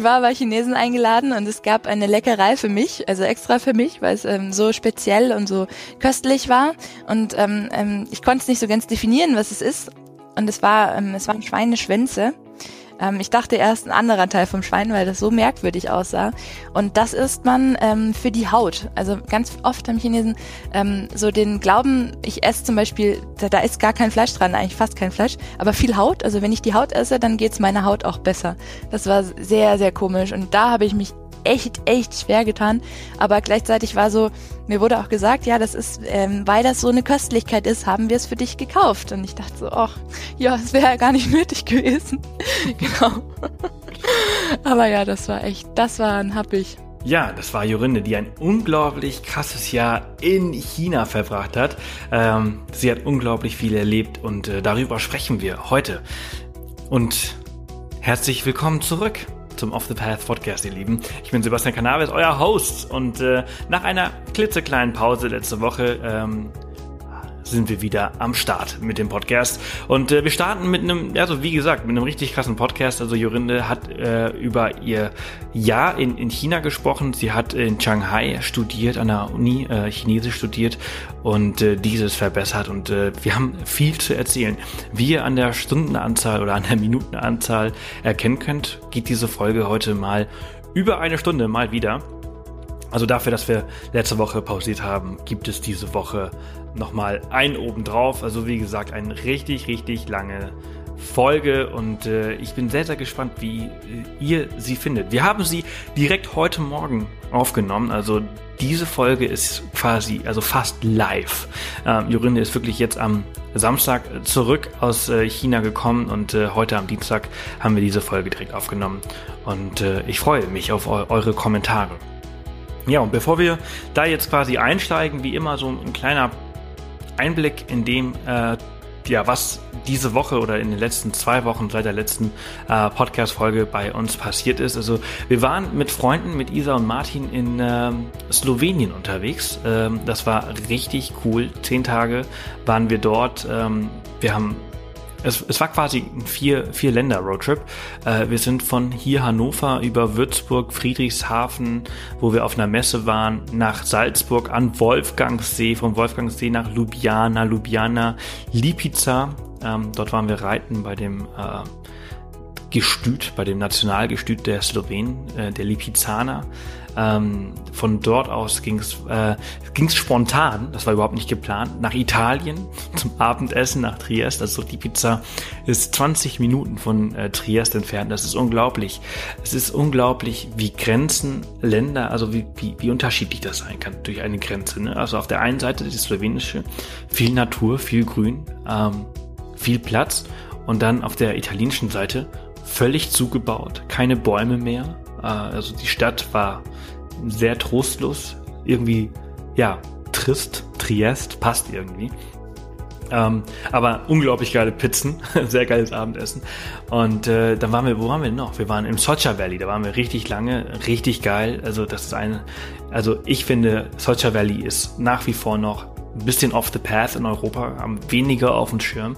ich war bei Chinesen eingeladen und es gab eine Leckerei für mich, also extra für mich, weil es ähm, so speziell und so köstlich war. Und ähm, ähm, ich konnte es nicht so ganz definieren, was es ist. Und es war, ähm, es waren Schweineschwänze. Ähm, ich dachte erst ein anderer Teil vom Schwein, weil das so merkwürdig aussah. Und das isst man ähm, für die Haut. Also ganz oft haben Chinesen ähm, so den Glauben, ich esse zum Beispiel, da, da ist gar kein Fleisch dran, eigentlich fast kein Fleisch, aber viel Haut. Also wenn ich die Haut esse, dann geht's meiner Haut auch besser. Das war sehr, sehr komisch. Und da habe ich mich echt, echt schwer getan. Aber gleichzeitig war so, mir wurde auch gesagt, ja, das ist, ähm, weil das so eine Köstlichkeit ist, haben wir es für dich gekauft. Und ich dachte so, ach, ja, es wäre ja gar nicht nötig gewesen. genau. Aber ja, das war echt, das war ein Happig. Ja, das war Jorinde, die ein unglaublich krasses Jahr in China verbracht hat. Ähm, sie hat unglaublich viel erlebt und äh, darüber sprechen wir heute. Und herzlich willkommen zurück zum Off the Path Podcast, ihr Lieben. Ich bin Sebastian Canaves, euer Host. Und äh, nach einer klitzekleinen Pause letzte Woche ähm, sind wir wieder am Start mit dem Podcast. Und äh, wir starten mit einem, also wie gesagt, mit einem richtig krassen Podcast. Also Jorinde hat äh, über ihr Jahr in, in China gesprochen. Sie hat in Shanghai studiert, an der Uni äh, Chinesisch studiert und äh, dieses verbessert. Und äh, wir haben viel zu erzählen. Wie ihr an der Stundenanzahl oder an der Minutenanzahl erkennen könnt, geht diese Folge heute mal über eine Stunde mal wieder. Also dafür, dass wir letzte Woche pausiert haben, gibt es diese Woche nochmal ein obendrauf. Also wie gesagt, eine richtig, richtig lange Folge und äh, ich bin sehr, sehr gespannt, wie äh, ihr sie findet. Wir haben sie direkt heute Morgen aufgenommen, also diese Folge ist quasi, also fast live. Ähm, Jorinde ist wirklich jetzt am Samstag zurück aus äh, China gekommen und äh, heute am Dienstag haben wir diese Folge direkt aufgenommen und äh, ich freue mich auf eu eure Kommentare. Ja, und bevor wir da jetzt quasi einsteigen, wie immer so ein kleiner Einblick in dem, äh, ja, was diese Woche oder in den letzten zwei Wochen seit der letzten äh, Podcast-Folge bei uns passiert ist. Also wir waren mit Freunden, mit Isa und Martin in ähm, Slowenien unterwegs. Ähm, das war richtig cool. Zehn Tage waren wir dort. Ähm, wir haben es, es war quasi ein vier, vier Länder Roadtrip. Äh, wir sind von hier Hannover über Würzburg, Friedrichshafen, wo wir auf einer Messe waren, nach Salzburg an Wolfgangsee, von Wolfgangsee nach Ljubljana, Ljubljana, Lipica. Ähm, dort waren wir reiten bei dem äh, Gestüt, bei dem Nationalgestüt der Slowenen, äh, der Lipizaner. Ähm, von dort aus ging es äh, spontan, das war überhaupt nicht geplant, nach Italien zum Abendessen nach Triest. Also die Pizza ist 20 Minuten von äh, Triest entfernt. Das ist unglaublich. Es ist unglaublich, wie Grenzen, Länder, also wie, wie, wie unterschiedlich das sein kann durch eine Grenze. Ne? Also auf der einen Seite die slowenische, viel Natur, viel Grün, ähm, viel Platz. Und dann auf der italienischen Seite völlig zugebaut, keine Bäume mehr, äh, also die Stadt war sehr trostlos, irgendwie, ja, trist, Triest, passt irgendwie. Ähm, aber unglaublich geile Pizzen, sehr geiles Abendessen. Und äh, dann waren wir, wo waren wir noch? Wir waren im Socha Valley, da waren wir richtig lange, richtig geil. Also das ist eine, also ich finde, Socha Valley ist nach wie vor noch ein bisschen off the path in Europa, haben weniger auf dem Schirm.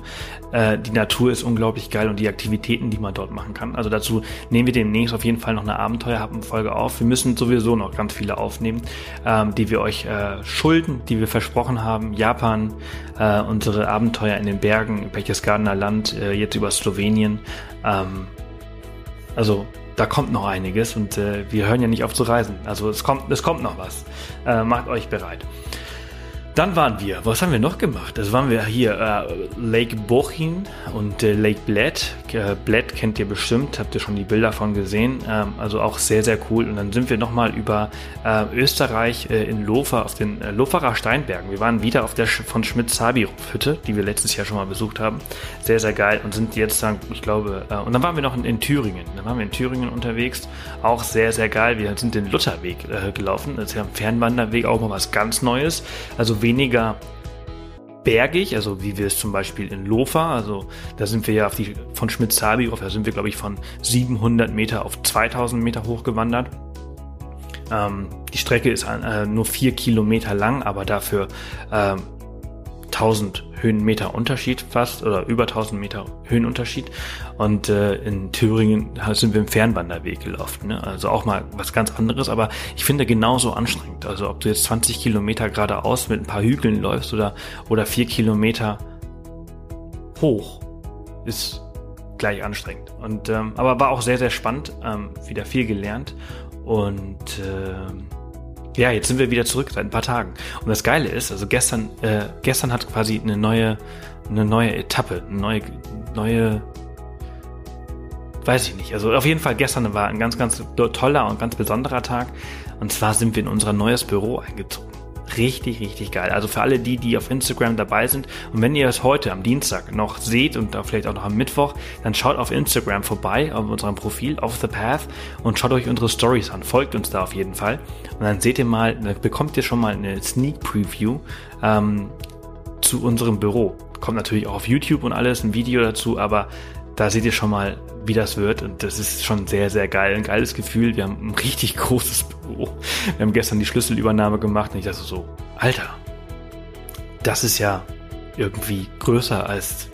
Äh, die Natur ist unglaublich geil und die Aktivitäten, die man dort machen kann. Also dazu nehmen wir demnächst auf jeden Fall noch eine Abenteuerhappen-Folge auf. Wir müssen sowieso noch ganz viele aufnehmen, ähm, die wir euch äh, schulden, die wir versprochen haben. Japan, äh, unsere Abenteuer in den Bergen, Berchtesgadener Land, äh, jetzt über Slowenien. Ähm, also da kommt noch einiges und äh, wir hören ja nicht auf zu reisen. Also es kommt, es kommt noch was. Äh, macht euch bereit. Dann waren wir, was haben wir noch gemacht? Das waren wir hier äh, Lake Bochin und äh, Lake Bled. Äh, Bled kennt ihr bestimmt, habt ihr schon die Bilder von gesehen. Ähm, also auch sehr, sehr cool. Und dann sind wir nochmal über äh, Österreich äh, in Lofer auf den äh, Loferer Steinbergen. Wir waren wieder auf der Sch von Schmidt-Sabi-Hütte, die wir letztes Jahr schon mal besucht haben. Sehr, sehr geil und sind jetzt dann, ich glaube, und dann waren wir noch in, in, Thüringen. Dann waren wir in Thüringen unterwegs. Auch sehr, sehr geil. Wir sind den Lutherweg gelaufen. Das ist ja ein Fernwanderweg, auch mal was ganz Neues. Also weniger bergig, also wie wir es zum Beispiel in Lofa, also da sind wir ja auf die, von Schmidt-Sabi da sind wir glaube ich von 700 Meter auf 2000 Meter hochgewandert. Ähm, die Strecke ist äh, nur vier Kilometer lang, aber dafür äh, 1000 Höhenmeter Unterschied fast oder über 1000 Meter Höhenunterschied. Und äh, in Thüringen sind wir im Fernwanderweg gelaufen. Ne? Also auch mal was ganz anderes, aber ich finde genauso anstrengend. Also ob du jetzt 20 Kilometer geradeaus mit ein paar Hügeln läufst oder, oder vier Kilometer hoch, ist gleich anstrengend. Und ähm, aber war auch sehr, sehr spannend, ähm, wieder viel gelernt. Und ähm, ja, jetzt sind wir wieder zurück seit ein paar Tagen. Und das Geile ist, also gestern, äh, gestern hat quasi eine neue, eine neue Etappe, eine neue, neue, weiß ich nicht. Also auf jeden Fall gestern war ein ganz, ganz toller und ganz besonderer Tag. Und zwar sind wir in unser neues Büro eingezogen richtig, richtig geil. Also für alle die, die auf Instagram dabei sind und wenn ihr es heute am Dienstag noch seht und vielleicht auch noch am Mittwoch, dann schaut auf Instagram vorbei, auf unserem Profil, Off the Path und schaut euch unsere Stories an. Folgt uns da auf jeden Fall. Und dann seht ihr mal, dann bekommt ihr schon mal eine Sneak Preview ähm, zu unserem Büro. Kommt natürlich auch auf YouTube und alles, ein Video dazu, aber da seht ihr schon mal, wie das wird. Und das ist schon sehr, sehr geil. Ein geiles Gefühl. Wir haben ein richtig großes Büro. Wir haben gestern die Schlüsselübernahme gemacht und ich dachte so, Alter, das ist ja irgendwie größer, als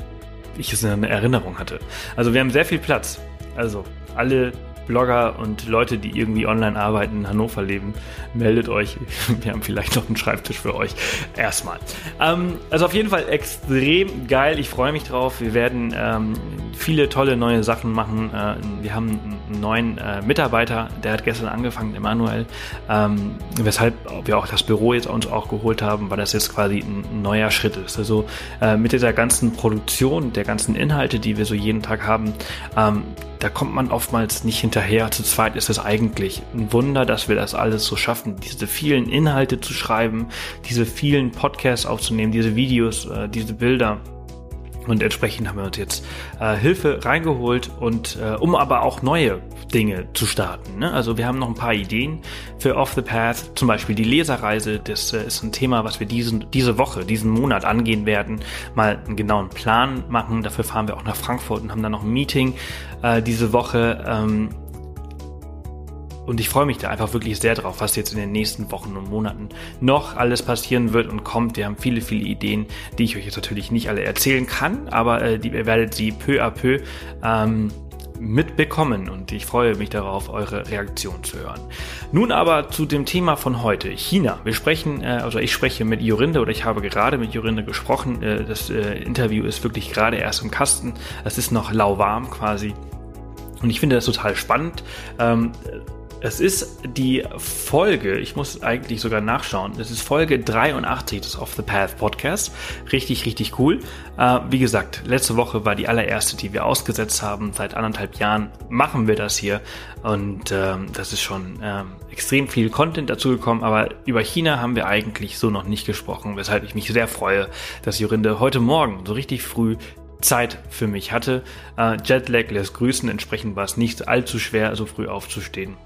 ich es in Erinnerung hatte. Also wir haben sehr viel Platz. Also alle Blogger und Leute, die irgendwie online arbeiten, in Hannover leben, meldet euch. Wir haben vielleicht noch einen Schreibtisch für euch. Erstmal. Ähm, also auf jeden Fall extrem geil. Ich freue mich drauf. Wir werden ähm, viele tolle neue Sachen machen. Äh, wir haben neuen äh, Mitarbeiter, der hat gestern angefangen, Emanuel. Ähm, weshalb wir auch das Büro jetzt uns auch geholt haben, weil das jetzt quasi ein neuer Schritt ist. Also äh, mit dieser ganzen Produktion, der ganzen Inhalte, die wir so jeden Tag haben, ähm, da kommt man oftmals nicht hinterher. Zu zweit ist es eigentlich ein Wunder, dass wir das alles so schaffen, diese vielen Inhalte zu schreiben, diese vielen Podcasts aufzunehmen, diese Videos, äh, diese Bilder. Und entsprechend haben wir uns jetzt äh, Hilfe reingeholt und äh, um aber auch neue Dinge zu starten. Ne? Also wir haben noch ein paar Ideen für Off the Path, zum Beispiel die Leserreise. Das äh, ist ein Thema, was wir diesen, diese Woche, diesen Monat angehen werden. Mal einen genauen Plan machen. Dafür fahren wir auch nach Frankfurt und haben dann noch ein Meeting äh, diese Woche. Ähm, und ich freue mich da einfach wirklich sehr drauf, was jetzt in den nächsten Wochen und Monaten noch alles passieren wird und kommt. Wir haben viele, viele Ideen, die ich euch jetzt natürlich nicht alle erzählen kann, aber äh, die, ihr werdet sie peu à peu ähm, mitbekommen und ich freue mich darauf, eure Reaktion zu hören. Nun aber zu dem Thema von heute, China. Wir sprechen, äh, also ich spreche mit Jorinde oder ich habe gerade mit Jorinde gesprochen. Äh, das äh, Interview ist wirklich gerade erst im Kasten. Es ist noch lauwarm quasi. Und ich finde das total spannend. Ähm, es ist die Folge, ich muss eigentlich sogar nachschauen, es ist Folge 83 des Off the Path Podcast. Richtig, richtig cool. Äh, wie gesagt, letzte Woche war die allererste, die wir ausgesetzt haben. Seit anderthalb Jahren machen wir das hier und ähm, das ist schon ähm, extrem viel Content dazu gekommen, aber über China haben wir eigentlich so noch nicht gesprochen, weshalb ich mich sehr freue, dass Jorinde heute Morgen so richtig früh Zeit für mich hatte. Äh, Jetlag lässt grüßen, entsprechend war es nicht allzu schwer, so früh aufzustehen.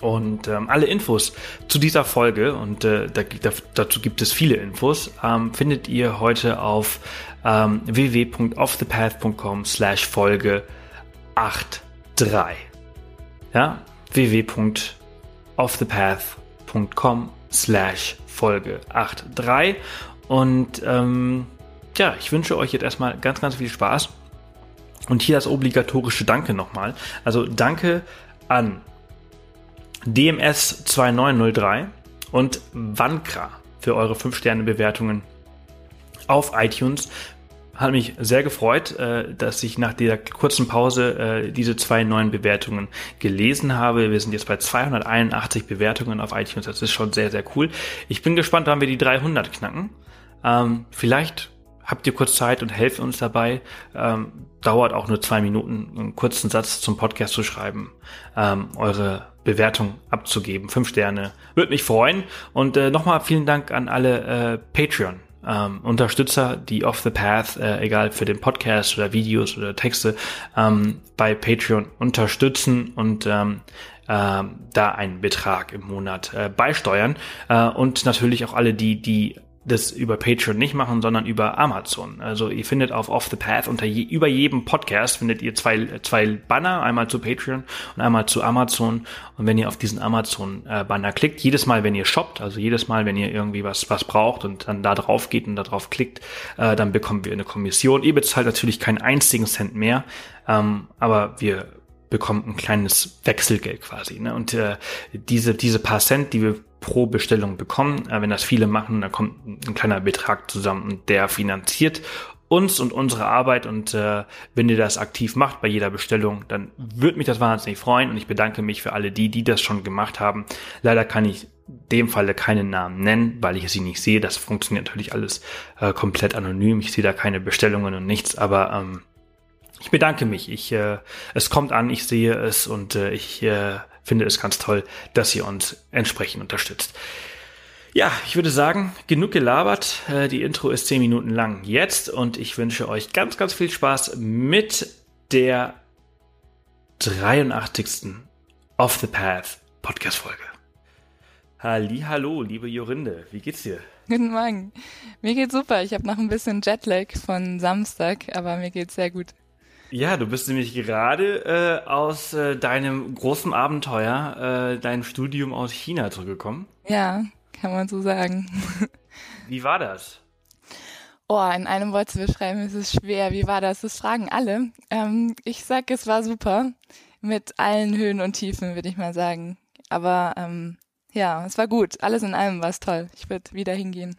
Und ähm, alle Infos zu dieser Folge, und äh, da, da, dazu gibt es viele Infos, ähm, findet ihr heute auf ähm, www.offthepath.com slash Folge 83. Ja, www.offthepath.com slash Folge 83. Und ähm, ja, ich wünsche euch jetzt erstmal ganz, ganz viel Spaß. Und hier das obligatorische Danke nochmal. Also danke an DMS 2903 und Wankra für eure 5-Sterne-Bewertungen auf iTunes. Hat mich sehr gefreut, äh, dass ich nach dieser kurzen Pause äh, diese zwei neuen Bewertungen gelesen habe. Wir sind jetzt bei 281 Bewertungen auf iTunes. Das ist schon sehr, sehr cool. Ich bin gespannt, wann wir die 300 knacken. Ähm, vielleicht habt ihr kurz Zeit und helft uns dabei. Ähm, dauert auch nur zwei Minuten, einen kurzen Satz zum Podcast zu schreiben, ähm, eure Bewertung abzugeben. Fünf Sterne. Würde mich freuen. Und äh, nochmal vielen Dank an alle äh, Patreon. Ähm, Unterstützer, die off the path, äh, egal für den Podcast oder Videos oder Texte, ähm, bei Patreon unterstützen und ähm, äh, da einen Betrag im Monat äh, beisteuern. Äh, und natürlich auch alle die, die das über Patreon nicht machen, sondern über Amazon. Also ihr findet auf Off the Path unter je, über jedem Podcast findet ihr zwei, zwei Banner, einmal zu Patreon und einmal zu Amazon. Und wenn ihr auf diesen Amazon-Banner klickt, jedes Mal, wenn ihr shoppt, also jedes Mal, wenn ihr irgendwie was, was braucht und dann da drauf geht und da drauf klickt, äh, dann bekommen wir eine Kommission. Ihr bezahlt natürlich keinen einzigen Cent mehr, ähm, aber wir bekommen ein kleines Wechselgeld quasi. Ne? Und äh, diese, diese paar Cent, die wir pro Bestellung bekommen. Äh, wenn das viele machen, dann kommt ein kleiner Betrag zusammen und der finanziert uns und unsere Arbeit und äh, wenn ihr das aktiv macht bei jeder Bestellung, dann würde mich das wahnsinnig freuen und ich bedanke mich für alle die, die das schon gemacht haben. Leider kann ich dem Falle keinen Namen nennen, weil ich sie nicht sehe. Das funktioniert natürlich alles äh, komplett anonym. Ich sehe da keine Bestellungen und nichts, aber ähm, ich bedanke mich. Ich, äh, es kommt an, ich sehe es und äh, ich äh, finde es ganz toll, dass ihr uns entsprechend unterstützt. Ja, ich würde sagen, genug gelabert. Äh, die Intro ist zehn Minuten lang jetzt und ich wünsche euch ganz, ganz viel Spaß mit der 83. Off the Path Podcast Folge. Hallo, liebe Jorinde, wie geht's dir? Guten Morgen. Mir geht's super. Ich habe noch ein bisschen Jetlag von Samstag, aber mir geht's sehr gut. Ja, du bist nämlich gerade äh, aus äh, deinem großen Abenteuer, äh, deinem Studium aus China zurückgekommen. Ja, kann man so sagen. Wie war das? Oh, in einem Wort zu beschreiben ist es schwer. Wie war das? Das fragen alle. Ähm, ich sag, es war super. Mit allen Höhen und Tiefen, würde ich mal sagen. Aber ähm, ja, es war gut. Alles in allem war es toll. Ich würde wieder hingehen.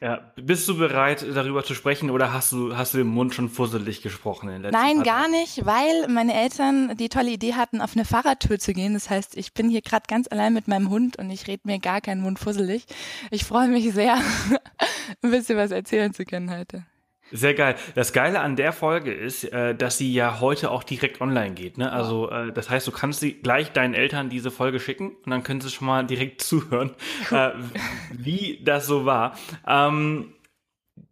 Ja, bist du bereit, darüber zu sprechen oder hast du, hast du den Mund schon fusselig gesprochen? In Nein, gar nicht, weil meine Eltern die tolle Idee hatten, auf eine Fahrradtour zu gehen. Das heißt, ich bin hier gerade ganz allein mit meinem Hund und ich rede mir gar keinen Mund fusselig. Ich freue mich sehr, ein bisschen was erzählen zu können heute. Sehr geil. Das Geile an der Folge ist, äh, dass sie ja heute auch direkt online geht. Ne? Also äh, das heißt, du kannst sie gleich deinen Eltern diese Folge schicken und dann können sie schon mal direkt zuhören, äh, wie das so war. Ähm,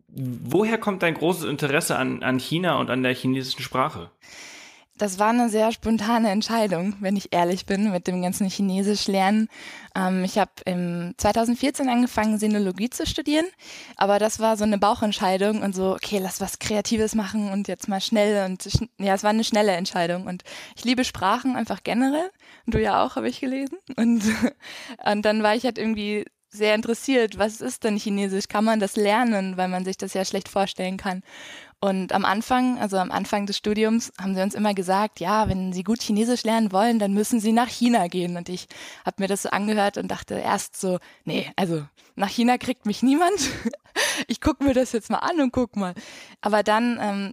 woher kommt dein großes Interesse an, an China und an der chinesischen Sprache? Das war eine sehr spontane Entscheidung, wenn ich ehrlich bin, mit dem ganzen Chinesisch lernen. Ähm, ich habe im 2014 angefangen, Sinologie zu studieren, aber das war so eine Bauchentscheidung und so, okay, lass was Kreatives machen und jetzt mal schnell und ja, es war eine schnelle Entscheidung und ich liebe Sprachen einfach generell. Du ja auch, habe ich gelesen. Und, und dann war ich halt irgendwie sehr interessiert, was ist denn Chinesisch? Kann man das lernen, weil man sich das ja schlecht vorstellen kann? Und am Anfang, also am Anfang des Studiums, haben sie uns immer gesagt, ja, wenn Sie gut Chinesisch lernen wollen, dann müssen Sie nach China gehen. Und ich habe mir das so angehört und dachte erst so, nee, also nach China kriegt mich niemand. Ich gucke mir das jetzt mal an und guck mal. Aber dann ähm,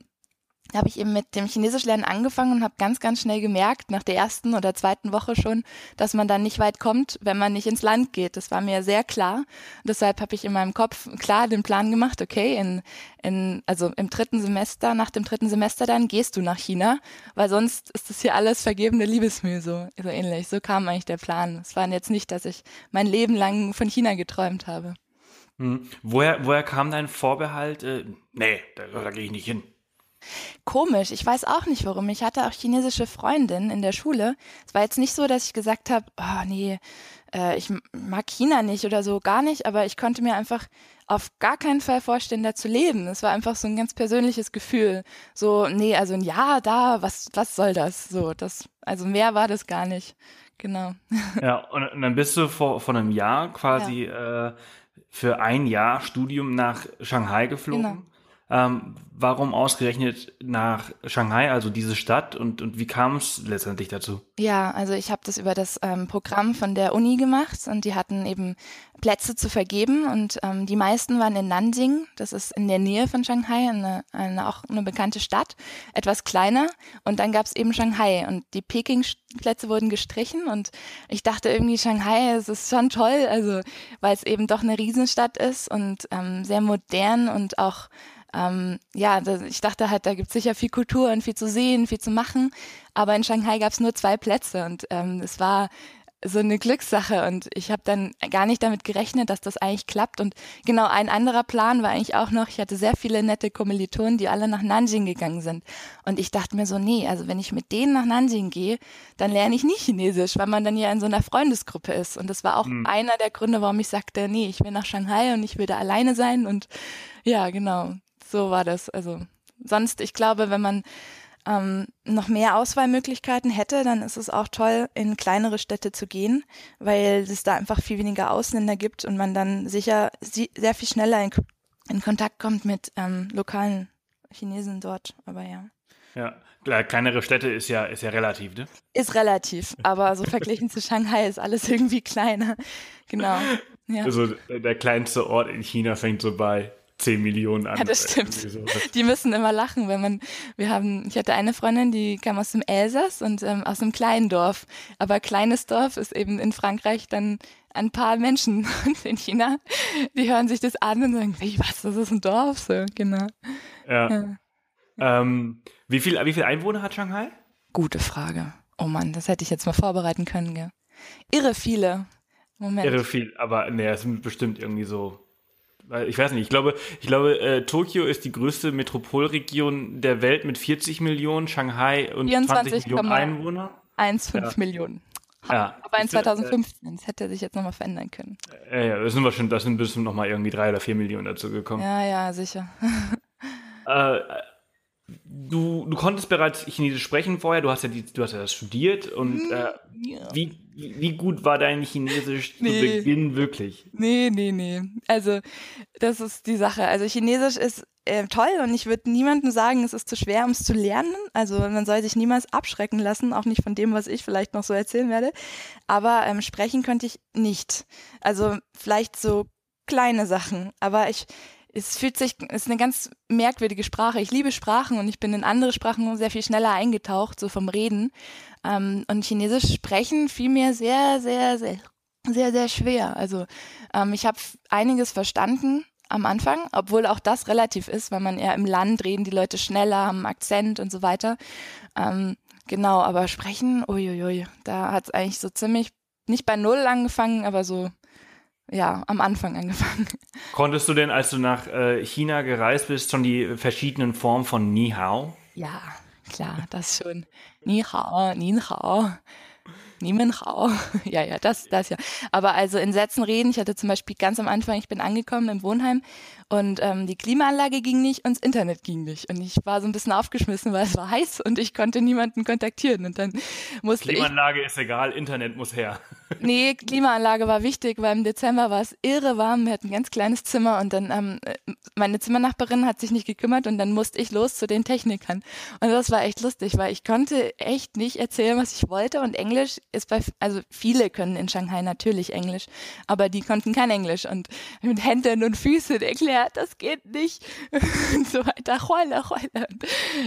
habe ich eben mit dem Chinesisch lernen angefangen und habe ganz, ganz schnell gemerkt, nach der ersten oder zweiten Woche schon, dass man dann nicht weit kommt, wenn man nicht ins Land geht. Das war mir sehr klar. Und deshalb habe ich in meinem Kopf klar den Plan gemacht, okay, in, in, also im dritten Semester, nach dem dritten Semester dann gehst du nach China, weil sonst ist das hier alles vergebene Liebesmühe, so, so ähnlich. So kam eigentlich der Plan. Es war jetzt nicht, dass ich mein Leben lang von China geträumt habe. Hm. Woher, woher kam dein Vorbehalt? Äh, nee, da, da gehe ich nicht hin. Komisch, ich weiß auch nicht warum. Ich hatte auch chinesische Freundinnen in der Schule. Es war jetzt nicht so, dass ich gesagt habe, oh nee, äh, ich mag China nicht oder so, gar nicht, aber ich konnte mir einfach auf gar keinen Fall vorstellen, da zu leben. Es war einfach so ein ganz persönliches Gefühl. So, nee, also ein Jahr da, was, was soll das? So, das, also mehr war das gar nicht. Genau. Ja, und, und dann bist du vor, vor einem Jahr quasi ja. äh, für ein Jahr Studium nach Shanghai geflogen. Genau. Ähm, warum ausgerechnet nach Shanghai, also diese Stadt, und, und wie kam es letztendlich dazu? Ja, also ich habe das über das ähm, Programm von der Uni gemacht und die hatten eben Plätze zu vergeben und ähm, die meisten waren in Nanjing, das ist in der Nähe von Shanghai, eine, eine, auch eine bekannte Stadt, etwas kleiner und dann gab es eben Shanghai und die Peking-Plätze wurden gestrichen und ich dachte irgendwie Shanghai, es ist schon toll, also weil es eben doch eine Riesenstadt ist und ähm, sehr modern und auch ähm, ja, ich dachte halt, da gibt es sicher viel Kultur und viel zu sehen, viel zu machen. Aber in Shanghai gab es nur zwei Plätze und ähm, es war so eine Glückssache und ich habe dann gar nicht damit gerechnet, dass das eigentlich klappt. Und genau ein anderer Plan war eigentlich auch noch, ich hatte sehr viele nette Kommilitonen, die alle nach Nanjing gegangen sind. Und ich dachte mir so, nee, also wenn ich mit denen nach Nanjing gehe, dann lerne ich nicht Chinesisch, weil man dann ja in so einer Freundesgruppe ist. Und das war auch mhm. einer der Gründe, warum ich sagte, nee, ich will nach Shanghai und ich will da alleine sein. Und ja, genau, so war das. Also sonst, ich glaube, wenn man ähm, noch mehr Auswahlmöglichkeiten hätte, dann ist es auch toll, in kleinere Städte zu gehen, weil es da einfach viel weniger Ausländer gibt und man dann sicher sehr viel schneller in, in Kontakt kommt mit ähm, lokalen Chinesen dort. Aber ja. Ja, kleinere Städte ist ja, ist ja relativ, ne? Ist relativ, aber so verglichen zu Shanghai ist alles irgendwie kleiner. Genau. Ja. Also der kleinste Ort in China fängt so bei 10 Millionen an. Ja, das stimmt. Die müssen immer lachen, wenn man, wir haben, ich hatte eine Freundin, die kam aus dem Elsass und ähm, aus einem kleinen Dorf. Aber kleines Dorf ist eben in Frankreich dann ein paar Menschen und in China, die hören sich das an und sagen, wie, was, das ist ein Dorf, so, genau. Ja. ja. Ähm, wie viel, wie viel Einwohner hat Shanghai? Gute Frage. Oh Mann, das hätte ich jetzt mal vorbereiten können, gell. Irre viele. Moment. Irre viel, aber nee, es sind bestimmt irgendwie so ich weiß nicht, ich glaube, ich glaube, äh, Tokio ist die größte Metropolregion der Welt mit 40 Millionen, Shanghai und 20 Millionen Einwohner. 1,5 ja. Millionen. Ja. Aber in 2015, das hätte sich jetzt nochmal verändern können. Ja, ja, das sind wir schon, das sind bestimmt nochmal irgendwie drei oder vier Millionen dazu gekommen. Ja, ja, sicher. äh, du, du konntest bereits Chinesisch sprechen vorher, du hast ja, die, du hast ja das studiert und äh, ja. wie, wie gut war dein Chinesisch nee. zu Beginn wirklich? Nee, nee, nee. Also das ist die Sache. Also Chinesisch ist äh, toll und ich würde niemandem sagen, es ist zu schwer, um es zu lernen. Also man soll sich niemals abschrecken lassen, auch nicht von dem, was ich vielleicht noch so erzählen werde. Aber ähm, sprechen könnte ich nicht. Also vielleicht so kleine Sachen. Aber ich es fühlt sich, es ist eine ganz merkwürdige Sprache. Ich liebe Sprachen und ich bin in andere Sprachen sehr viel schneller eingetaucht, so vom Reden. Ähm, und Chinesisch sprechen fiel mir sehr, sehr, sehr, sehr, sehr schwer. Also ähm, ich habe einiges verstanden am Anfang, obwohl auch das relativ ist, weil man eher im Land reden die Leute schneller, haben Akzent und so weiter. Ähm, genau, aber sprechen, uiuiui, da hat es eigentlich so ziemlich nicht bei Null angefangen, aber so ja, am Anfang angefangen. Konntest du denn, als du nach äh, China gereist bist, schon die verschiedenen Formen von Ni Hao? Ja, klar, das schon. Ni Hao, Nin Hao. Niemenhau. ja, ja, das, das ja. Aber also in Sätzen reden, ich hatte zum Beispiel ganz am Anfang, ich bin angekommen im Wohnheim und ähm, die Klimaanlage ging nicht und das Internet ging nicht. Und ich war so ein bisschen aufgeschmissen, weil es war heiß und ich konnte niemanden kontaktieren. Und dann musste Klimaanlage ich, ist egal, Internet muss her. nee, Klimaanlage war wichtig, weil im Dezember war es irre warm. Wir hatten ein ganz kleines Zimmer und dann ähm, meine Zimmernachbarin hat sich nicht gekümmert und dann musste ich los zu den Technikern. Und das war echt lustig, weil ich konnte echt nicht erzählen, was ich wollte und Englisch ist bei, also viele können in Shanghai natürlich Englisch, aber die konnten kein Englisch und mit Händen und Füßen erklären ja, das geht nicht und so weiter. Heule, heule.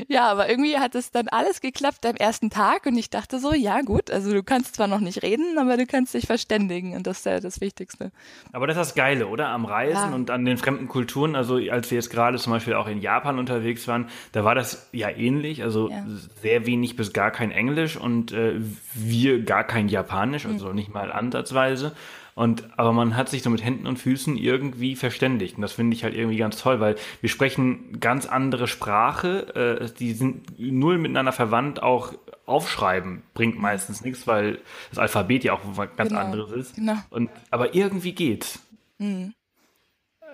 Ja, aber irgendwie hat es dann alles geklappt am ersten Tag und ich dachte so, ja gut, also du kannst zwar noch nicht reden, aber du kannst dich verständigen und das ist ja das Wichtigste. Aber das ist das Geile, oder? Am Reisen ja. und an den fremden Kulturen, also als wir jetzt gerade zum Beispiel auch in Japan unterwegs waren, da war das ja ähnlich, also ja. sehr wenig bis gar kein Englisch und äh, wir gar kein Japanisch, also mhm. nicht mal ansatzweise. Und, aber man hat sich so mit Händen und Füßen irgendwie verständigt. Und das finde ich halt irgendwie ganz toll, weil wir sprechen ganz andere Sprache, äh, die sind null miteinander verwandt, auch aufschreiben bringt meistens nichts, weil das Alphabet ja auch was ganz genau, anderes ist. Genau. Und, aber irgendwie geht's. Mhm.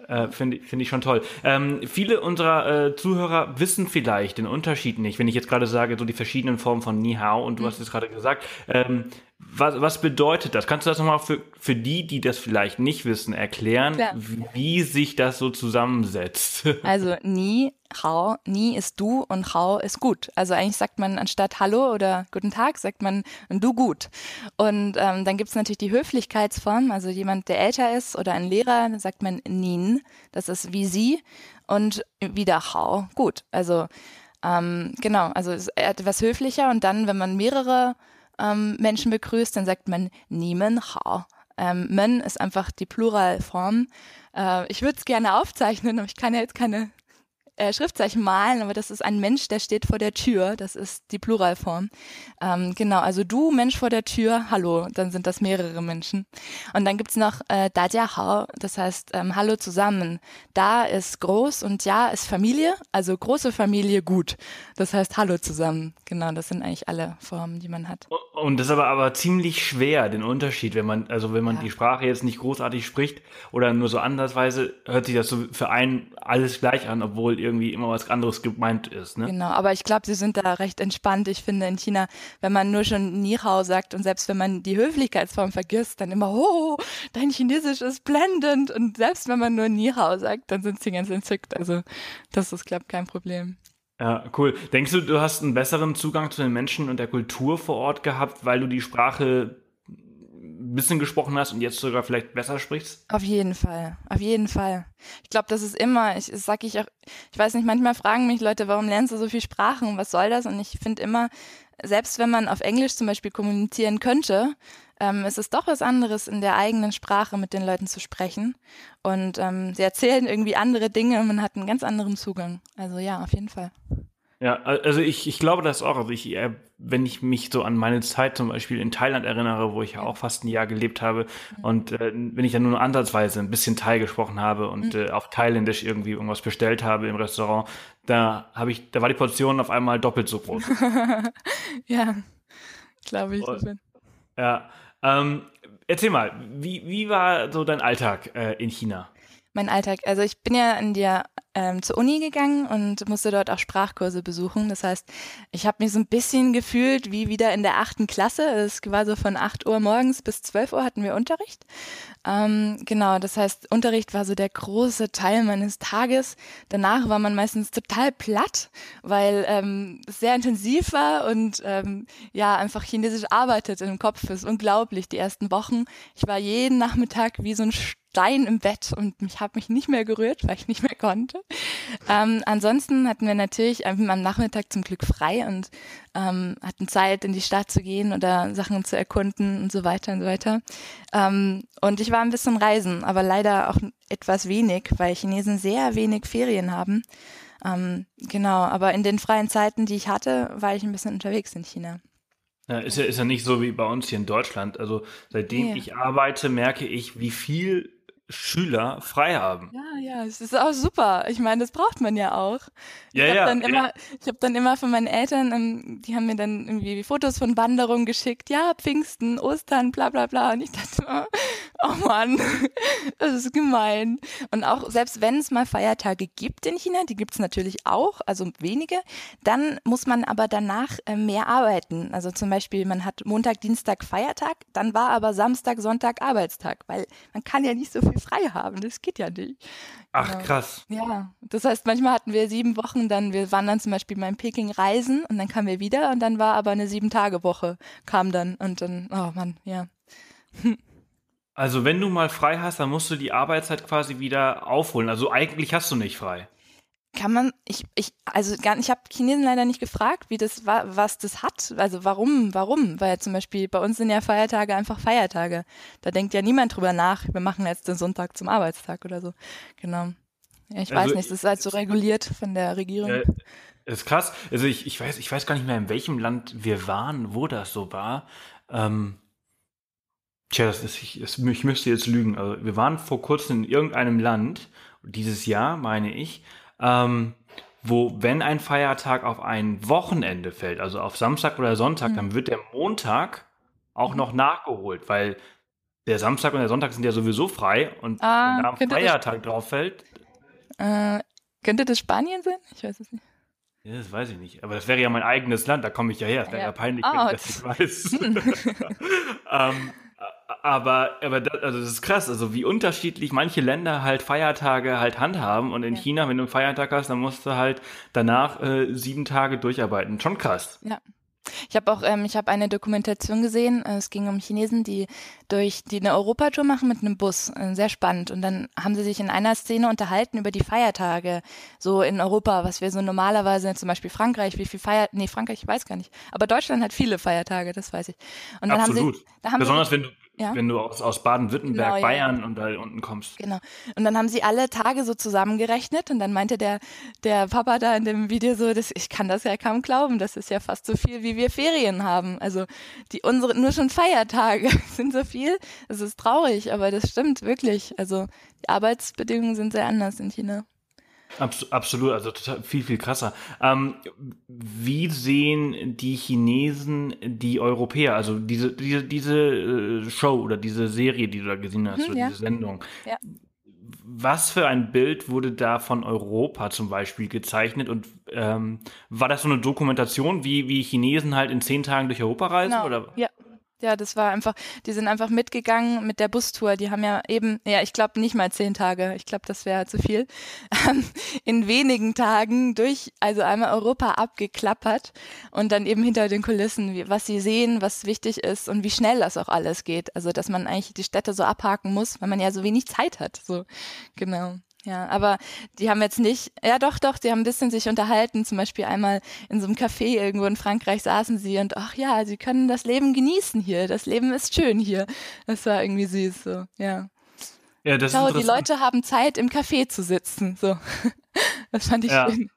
Äh, Finde find ich schon toll. Ähm, viele unserer äh, Zuhörer wissen vielleicht den Unterschied nicht, wenn ich jetzt gerade sage, so die verschiedenen Formen von Ni Hao und du mhm. hast es gerade gesagt. Ähm, was, was bedeutet das? Kannst du das nochmal für, für die, die das vielleicht nicht wissen, erklären, Klar. wie sich das so zusammensetzt? Also Ni, Hao, Ni ist du und Hao ist gut. Also eigentlich sagt man anstatt Hallo oder Guten Tag, sagt man du gut. Und ähm, dann gibt's natürlich die Höflichkeitsform, also jemand, der älter ist oder ein Lehrer, dann sagt man Nin, das ist wie sie und wieder Hao, gut. Also ähm, genau, also etwas höflicher und dann, wenn man mehrere ähm, Menschen begrüßt, dann sagt man Niemen Hao. Ähm, Men ist einfach die Pluralform. Äh, ich würde es gerne aufzeichnen, aber ich kann ja jetzt keine äh, Schriftzeichen malen, aber das ist ein Mensch, der steht vor der Tür. Das ist die Pluralform. Ähm, genau, also du, Mensch vor der Tür, hallo, dann sind das mehrere Menschen. Und dann gibt's noch äh, Da Hao, das heißt ähm, Hallo zusammen. Da ist groß und Ja ist Familie, also große Familie gut. Das heißt Hallo zusammen. Genau, das sind eigentlich alle Formen, die man hat. Und das ist aber, aber ziemlich schwer, den Unterschied, wenn man, also wenn man ja. die Sprache jetzt nicht großartig spricht oder nur so andersweise, hört sich das so für einen alles gleich an, obwohl irgendwie immer was anderes gemeint ist. Ne? Genau, aber ich glaube, sie sind da recht entspannt. Ich finde in China, wenn man nur schon Ni Hao sagt und selbst wenn man die Höflichkeitsform vergisst, dann immer, oh, dein Chinesisch ist blendend. Und selbst wenn man nur Ni Hao sagt, dann sind sie ganz entzückt. Also das ist, glaube ich, kein Problem. Ja, cool. Denkst du, du hast einen besseren Zugang zu den Menschen und der Kultur vor Ort gehabt, weil du die Sprache ein bisschen gesprochen hast und jetzt sogar vielleicht besser sprichst? Auf jeden Fall, auf jeden Fall. Ich glaube, das ist immer, ich das sag ich auch, ich weiß nicht, manchmal fragen mich Leute, warum lernst du so viel Sprachen, was soll das? Und ich finde immer, selbst wenn man auf Englisch zum Beispiel kommunizieren könnte, ähm, ist es doch was anderes, in der eigenen Sprache mit den Leuten zu sprechen. Und ähm, sie erzählen irgendwie andere Dinge und man hat einen ganz anderen Zugang. Also ja, auf jeden Fall. Ja, also ich, ich glaube das auch. Also ich, äh, wenn ich mich so an meine Zeit zum Beispiel in Thailand erinnere, wo ich ja auch fast ein Jahr gelebt habe, mhm. und äh, wenn ich dann nur ansatzweise ein bisschen Thai gesprochen habe und mhm. äh, auf Thailändisch irgendwie irgendwas bestellt habe im Restaurant, da habe ich, da war die Portion auf einmal doppelt so groß. ja, glaube ich. Und, ja, ähm, erzähl mal, wie, wie war so dein Alltag äh, in China? Mein Alltag, also ich bin ja in der ähm, zur Uni gegangen und musste dort auch Sprachkurse besuchen. Das heißt, ich habe mich so ein bisschen gefühlt wie wieder in der achten Klasse. Es war so von 8 Uhr morgens bis 12 Uhr hatten wir Unterricht. Ähm, genau, das heißt, Unterricht war so der große Teil meines Tages. Danach war man meistens total platt, weil ähm, es sehr intensiv war und ähm, ja, einfach Chinesisch arbeitet im Kopf. Ist unglaublich, die ersten Wochen. Ich war jeden Nachmittag wie so ein Stein im Bett und ich habe mich nicht mehr gerührt, weil ich nicht mehr konnte. Ähm, ansonsten hatten wir natürlich am Nachmittag zum Glück frei und ähm, hatten Zeit, in die Stadt zu gehen oder Sachen zu erkunden und so weiter und so weiter. Ähm, und ich war ein bisschen reisen, aber leider auch etwas wenig, weil Chinesen sehr wenig Ferien haben. Ähm, genau, aber in den freien Zeiten, die ich hatte, war ich ein bisschen unterwegs in China. Ja, ist ja, ist ja nicht so wie bei uns hier in Deutschland. Also seitdem nee. ich arbeite, merke ich, wie viel Schüler frei haben. Ja, ja, es ist auch super. Ich meine, das braucht man ja auch. Ja, ich ja. Dann immer, ja. Ich habe dann immer von meinen Eltern, ähm, die haben mir dann irgendwie Fotos von Wanderungen geschickt. Ja, Pfingsten, Ostern, bla bla bla. Und ich dachte, oh, oh Mann, das ist gemein. Und auch selbst wenn es mal Feiertage gibt in China, die gibt's natürlich auch, also wenige, dann muss man aber danach äh, mehr arbeiten. Also zum Beispiel, man hat Montag, Dienstag Feiertag, dann war aber Samstag, Sonntag Arbeitstag, weil man kann ja nicht so viel frei haben. Das geht ja nicht. Ach, genau. krass. Ja, das heißt, manchmal hatten wir sieben Wochen, dann, wir waren dann zum Beispiel mal in Peking reisen und dann kamen wir wieder und dann war aber eine Sieben-Tage-Woche, kam dann und dann, oh Mann, ja. Also wenn du mal frei hast, dann musst du die Arbeitszeit quasi wieder aufholen. Also eigentlich hast du nicht frei kann man, ich, ich, also gar, ich habe Chinesen leider nicht gefragt, wie das war, was das hat. Also warum, warum? Weil zum Beispiel bei uns sind ja Feiertage einfach Feiertage. Da denkt ja niemand drüber nach, wir machen jetzt den Sonntag zum Arbeitstag oder so. Genau. Ja, ich also, weiß nicht, das ist halt so reguliert von der Regierung. Ja, ist krass. Also ich, ich weiß, ich weiß gar nicht mehr, in welchem Land wir waren, wo das so war. Ähm, tja, das ist, ich, das, ich müsste jetzt lügen. Also wir waren vor kurzem in irgendeinem Land, dieses Jahr, meine ich, ähm, wo, wenn ein Feiertag auf ein Wochenende fällt, also auf Samstag oder Sonntag, mhm. dann wird der Montag auch noch nachgeholt, weil der Samstag und der Sonntag sind ja sowieso frei und ah, wenn da ein Feiertag drauf fällt. Äh, könnte das Spanien sein? Ich weiß es nicht. Ja, das weiß ich nicht. Aber das wäre ja mein eigenes Land, da komme ich ja her. Das wäre ja. ja peinlich, wenn ich das nicht weiß. Hm. ähm, aber, aber das, also das ist krass, also wie unterschiedlich manche Länder halt Feiertage halt handhaben und in ja. China, wenn du einen Feiertag hast, dann musst du halt danach äh, sieben Tage durcharbeiten. Schon krass. Ja. Ich habe auch, ähm, ich habe eine Dokumentation gesehen. Äh, es ging um Chinesen, die durch die eine Europatour machen mit einem Bus. Äh, sehr spannend. Und dann haben sie sich in einer Szene unterhalten über die Feiertage so in Europa, was wir so normalerweise, zum Beispiel Frankreich, wie viel Feier, nee Frankreich, ich weiß gar nicht, aber Deutschland hat viele Feiertage, das weiß ich. Und dann Absolut. Haben sie, da haben Besonders sie, wenn du ja. wenn du aus, aus Baden-Württemberg, genau, Bayern ja. und da unten kommst. Genau. Und dann haben sie alle Tage so zusammengerechnet und dann meinte der, der Papa da in dem Video so, das, ich kann das ja kaum glauben, das ist ja fast so viel, wie wir Ferien haben. Also die unsere, nur schon Feiertage sind so viel. Es ist traurig, aber das stimmt wirklich. Also die Arbeitsbedingungen sind sehr anders in China. Abs absolut, also total, viel, viel krasser. Ähm, wie sehen die Chinesen die Europäer, also diese, diese, diese äh, Show oder diese Serie, die du da gesehen hast, hm, oder ja. diese Sendung? Ja. Was für ein Bild wurde da von Europa zum Beispiel gezeichnet und ähm, war das so eine Dokumentation, wie, wie Chinesen halt in zehn Tagen durch Europa reisen? Genau. Oder? Ja, ja, das war einfach, die sind einfach mitgegangen mit der Bustour. Die haben ja eben, ja, ich glaube nicht mal zehn Tage. Ich glaube, das wäre zu viel. Ähm, in wenigen Tagen durch, also einmal Europa abgeklappert und dann eben hinter den Kulissen, was sie sehen, was wichtig ist und wie schnell das auch alles geht. Also, dass man eigentlich die Städte so abhaken muss, weil man ja so wenig Zeit hat. So, genau. Ja, aber die haben jetzt nicht, ja doch, doch, die haben ein bisschen sich unterhalten. Zum Beispiel einmal in so einem Café irgendwo in Frankreich saßen sie und ach ja, sie können das Leben genießen hier. Das Leben ist schön hier. Das war irgendwie süß, so, ja. Ja, das Schau, die Leute haben Zeit, im Café zu sitzen, so. Das fand ich ja. schön.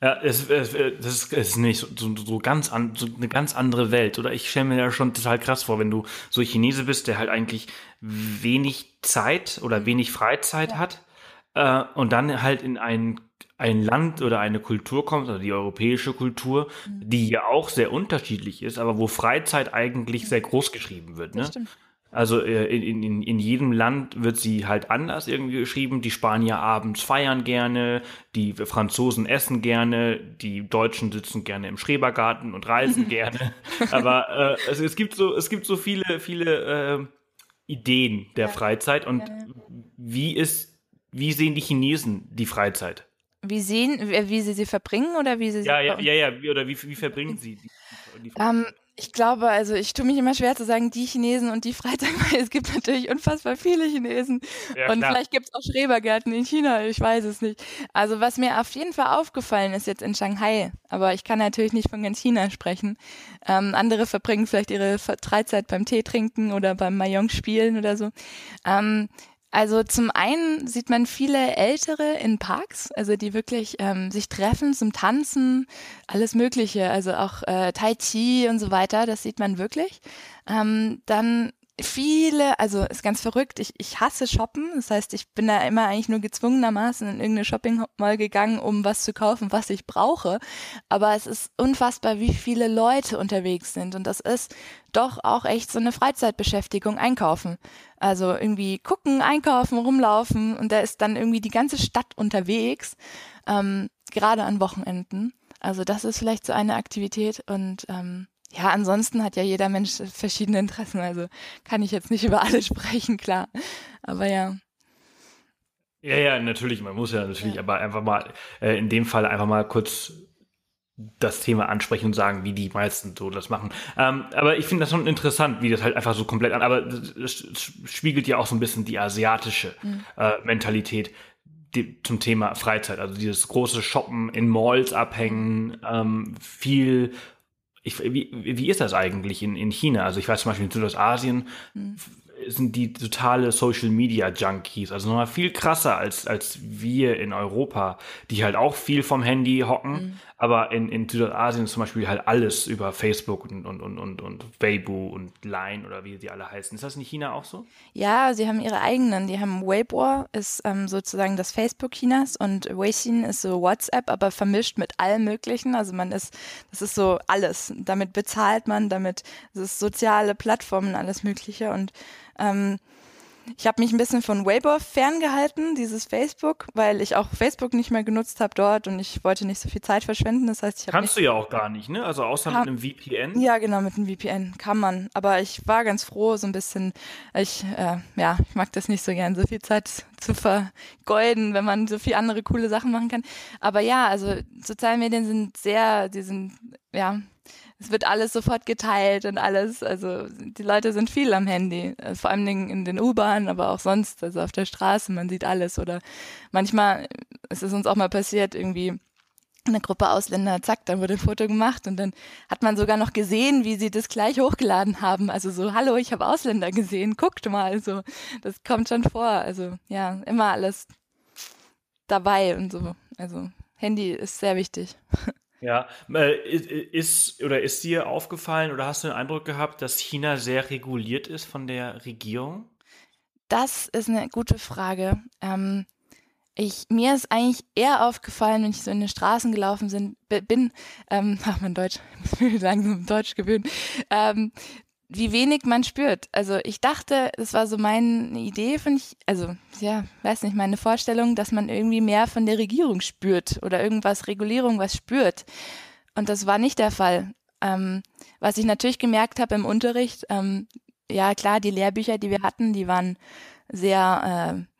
Ja, es, es, das ist, nicht so, so, so ganz an, so eine ganz andere Welt. Oder ich stelle mir ja schon total krass vor, wenn du so Chinese bist, der halt eigentlich wenig Zeit oder wenig Freizeit ja. hat äh, und dann halt in ein, ein Land oder eine Kultur kommt, also die europäische Kultur, mhm. die ja auch sehr unterschiedlich ist, aber wo Freizeit eigentlich sehr groß geschrieben wird. Ne? Also äh, in, in, in jedem Land wird sie halt anders irgendwie geschrieben. Die Spanier abends feiern gerne, die Franzosen essen gerne, die Deutschen sitzen gerne im Schrebergarten und reisen gerne. Aber äh, es, es gibt so es gibt so viele viele äh, Ideen der ja. Freizeit und ja, ja. wie ist wie sehen die Chinesen die Freizeit? Wie sehen, wie sie sie verbringen oder wie sie ja, sie ja, ja, ja, wie, oder wie, wie verbringen sie die, die Freizeit? Um, ähm, ich glaube, also ich tue mich immer schwer zu sagen, die Chinesen und die Freizeit, weil es gibt natürlich unfassbar viele Chinesen. Ja, und klar. vielleicht gibt es auch Schrebergärten in China, ich weiß es nicht. Also was mir auf jeden Fall aufgefallen ist jetzt in Shanghai, aber ich kann natürlich nicht von ganz China sprechen. Ähm, andere verbringen vielleicht ihre Freizeit beim Tee trinken oder beim Mahjong spielen oder so. Ähm, also zum einen sieht man viele Ältere in Parks, also die wirklich ähm, sich treffen zum Tanzen, alles Mögliche, also auch äh, Tai Chi und so weiter, das sieht man wirklich. Ähm, dann viele, also ist ganz verrückt, ich, ich hasse Shoppen. Das heißt, ich bin da immer eigentlich nur gezwungenermaßen in irgendeine Shopping Mall gegangen, um was zu kaufen, was ich brauche. Aber es ist unfassbar, wie viele Leute unterwegs sind. Und das ist doch auch echt so eine Freizeitbeschäftigung, einkaufen. Also irgendwie gucken, einkaufen, rumlaufen und da ist dann irgendwie die ganze Stadt unterwegs, ähm, gerade an Wochenenden. Also das ist vielleicht so eine Aktivität und ähm, ja, ansonsten hat ja jeder Mensch verschiedene Interessen, also kann ich jetzt nicht über alle sprechen, klar. Aber ja. Ja, ja, natürlich, man muss ja natürlich, ja. aber einfach mal, äh, in dem Fall einfach mal kurz das Thema ansprechen und sagen, wie die meisten so das machen. Ähm, aber ich finde das schon interessant, wie das halt einfach so komplett an, aber es spiegelt ja auch so ein bisschen die asiatische mhm. äh, Mentalität die, zum Thema Freizeit. Also dieses große Shoppen in Malls abhängen, ähm, viel ich, wie, wie ist das eigentlich in, in China? Also ich weiß zum Beispiel in Südostasien mhm. sind die totale Social Media Junkies, also nochmal viel krasser als, als wir in Europa, die halt auch viel vom Handy hocken, mhm. Aber in, in Südostasien ist zum Beispiel halt alles über Facebook und, und, und, und, und Weibo und Line oder wie die alle heißen. Ist das in China auch so? Ja, sie haben ihre eigenen. Die haben Weibo, ist ähm, sozusagen das Facebook Chinas und Weixin ist so WhatsApp, aber vermischt mit allem Möglichen. Also man ist, das ist so alles. Damit bezahlt man, damit, das ist soziale Plattformen, alles Mögliche und ähm, ich habe mich ein bisschen von Weibo ferngehalten, dieses Facebook, weil ich auch Facebook nicht mehr genutzt habe dort und ich wollte nicht so viel Zeit verschwenden. Das heißt, ich habe Kannst du ja auch gar nicht, ne? Also außer mit einem VPN? Ja, genau, mit einem VPN kann man. Aber ich war ganz froh, so ein bisschen, ich, äh, ja, ich mag das nicht so gern, so viel Zeit zu vergeuden, wenn man so viel andere coole Sachen machen kann. Aber ja, also soziale Medien sind sehr, die sind, ja, es wird alles sofort geteilt und alles. Also die Leute sind viel am Handy, äh, vor allen Dingen in den U-Bahnen, aber auch sonst, also auf der Straße, man sieht alles. Oder manchmal, es ist uns auch mal passiert, irgendwie eine Gruppe Ausländer, zack, dann wurde ein Foto gemacht und dann hat man sogar noch gesehen, wie sie das gleich hochgeladen haben. Also so, hallo, ich habe Ausländer gesehen, guckt mal. So, das kommt schon vor. Also ja, immer alles dabei und so. Also Handy ist sehr wichtig. Ja, äh, ist oder ist dir aufgefallen oder hast du den Eindruck gehabt, dass China sehr reguliert ist von der Regierung? Das ist eine gute Frage. Ähm, ich, mir ist eigentlich eher aufgefallen, wenn ich so in den Straßen gelaufen sind, bin, ähm, ach mein Deutsch, ich muss mich langsam Deutsch gewöhnen, ähm, wie wenig man spürt. Also ich dachte, das war so meine Idee, finde ich, also ja, weiß nicht, meine Vorstellung, dass man irgendwie mehr von der Regierung spürt oder irgendwas, Regulierung, was spürt. Und das war nicht der Fall. Ähm, was ich natürlich gemerkt habe im Unterricht, ähm, ja klar, die Lehrbücher, die wir hatten, die waren sehr äh,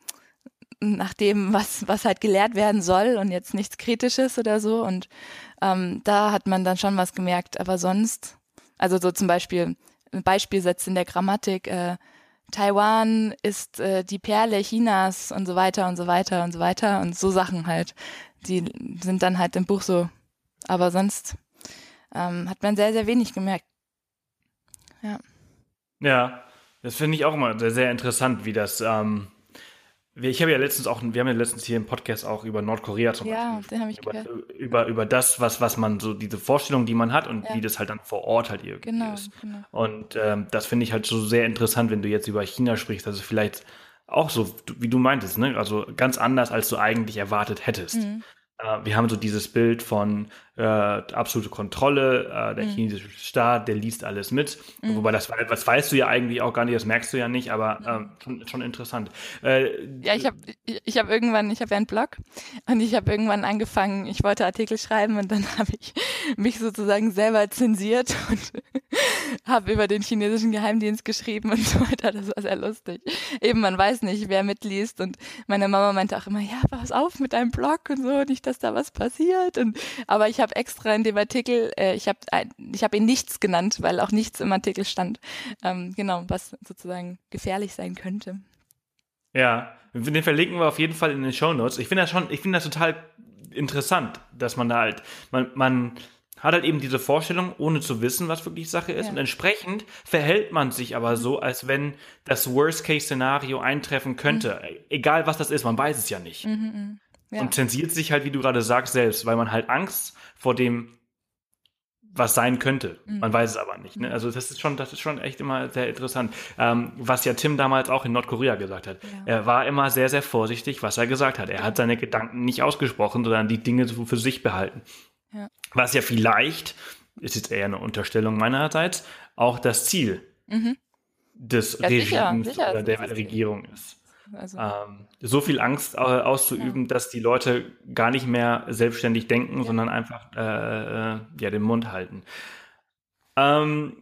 nach dem, was, was halt gelehrt werden soll und jetzt nichts Kritisches oder so. Und ähm, da hat man dann schon was gemerkt. Aber sonst, also so zum Beispiel Beispielsätze in der Grammatik, äh, Taiwan ist äh, die Perle Chinas und so weiter und so weiter und so weiter und so Sachen halt. Die sind dann halt im Buch so. Aber sonst ähm, hat man sehr, sehr wenig gemerkt. Ja. Ja, das finde ich auch immer sehr, sehr interessant, wie das ähm, ich habe ja letztens auch, wir haben ja letztens hier im Podcast auch über Nordkorea zum ja, Beispiel. den habe ich über, gehört. Über, über das, was, was man so, diese Vorstellung, die man hat und ja. wie das halt dann vor Ort halt irgendwie genau, ist. Genau. Und ähm, das finde ich halt so sehr interessant, wenn du jetzt über China sprichst, also vielleicht auch so, wie du meintest, ne? Also ganz anders, als du eigentlich erwartet hättest. Mhm. Äh, wir haben so dieses Bild von äh, absolute Kontrolle, äh, der mhm. chinesische Staat, der liest alles mit. Mhm. Wobei das, das weißt du ja eigentlich auch gar nicht, das merkst du ja nicht, aber äh, schon, schon interessant. Äh, ja, ich habe ich hab irgendwann, ich habe ja einen Blog und ich habe irgendwann angefangen, ich wollte Artikel schreiben und dann habe ich mich sozusagen selber zensiert und habe über den chinesischen Geheimdienst geschrieben und so weiter. Das war sehr lustig. Eben, man weiß nicht, wer mitliest und meine Mama meinte auch immer, ja, pass auf mit deinem Blog und so, nicht, dass da was passiert. Und aber ich habe extra in dem Artikel, äh, ich habe ich hab ihn nichts genannt, weil auch nichts im Artikel stand. Ähm, genau, was sozusagen gefährlich sein könnte. Ja, den verlinken wir auf jeden Fall in den Show Notes. Ich finde das schon, ich finde das total interessant, dass man da halt, man, man hat halt eben diese Vorstellung, ohne zu wissen, was wirklich Sache ist. Ja. Und entsprechend verhält man sich aber so, als wenn das Worst-Case-Szenario eintreffen könnte. Mhm. Egal was das ist, man weiß es ja nicht. Mhm, mhm. Ja. Und zensiert sich halt, wie du gerade sagst, selbst, weil man halt Angst vor dem was sein könnte. Mhm. Man weiß es aber nicht. Ne? Also das ist schon, das ist schon echt immer sehr interessant. Ähm, was ja Tim damals auch in Nordkorea gesagt hat. Ja. Er war immer sehr, sehr vorsichtig, was er gesagt hat. Er hat seine Gedanken nicht ausgesprochen, sondern die Dinge so für sich behalten. Ja. Was ja vielleicht, ist jetzt eher eine Unterstellung meinerseits, auch das Ziel mhm. des ja, Regimes sicher, sicher, oder der Regierung ist. Also. Ähm, so viel Angst äh, auszuüben, ja. dass die Leute gar nicht mehr selbstständig denken, ja. sondern einfach äh, äh, ja, den Mund halten. Ähm,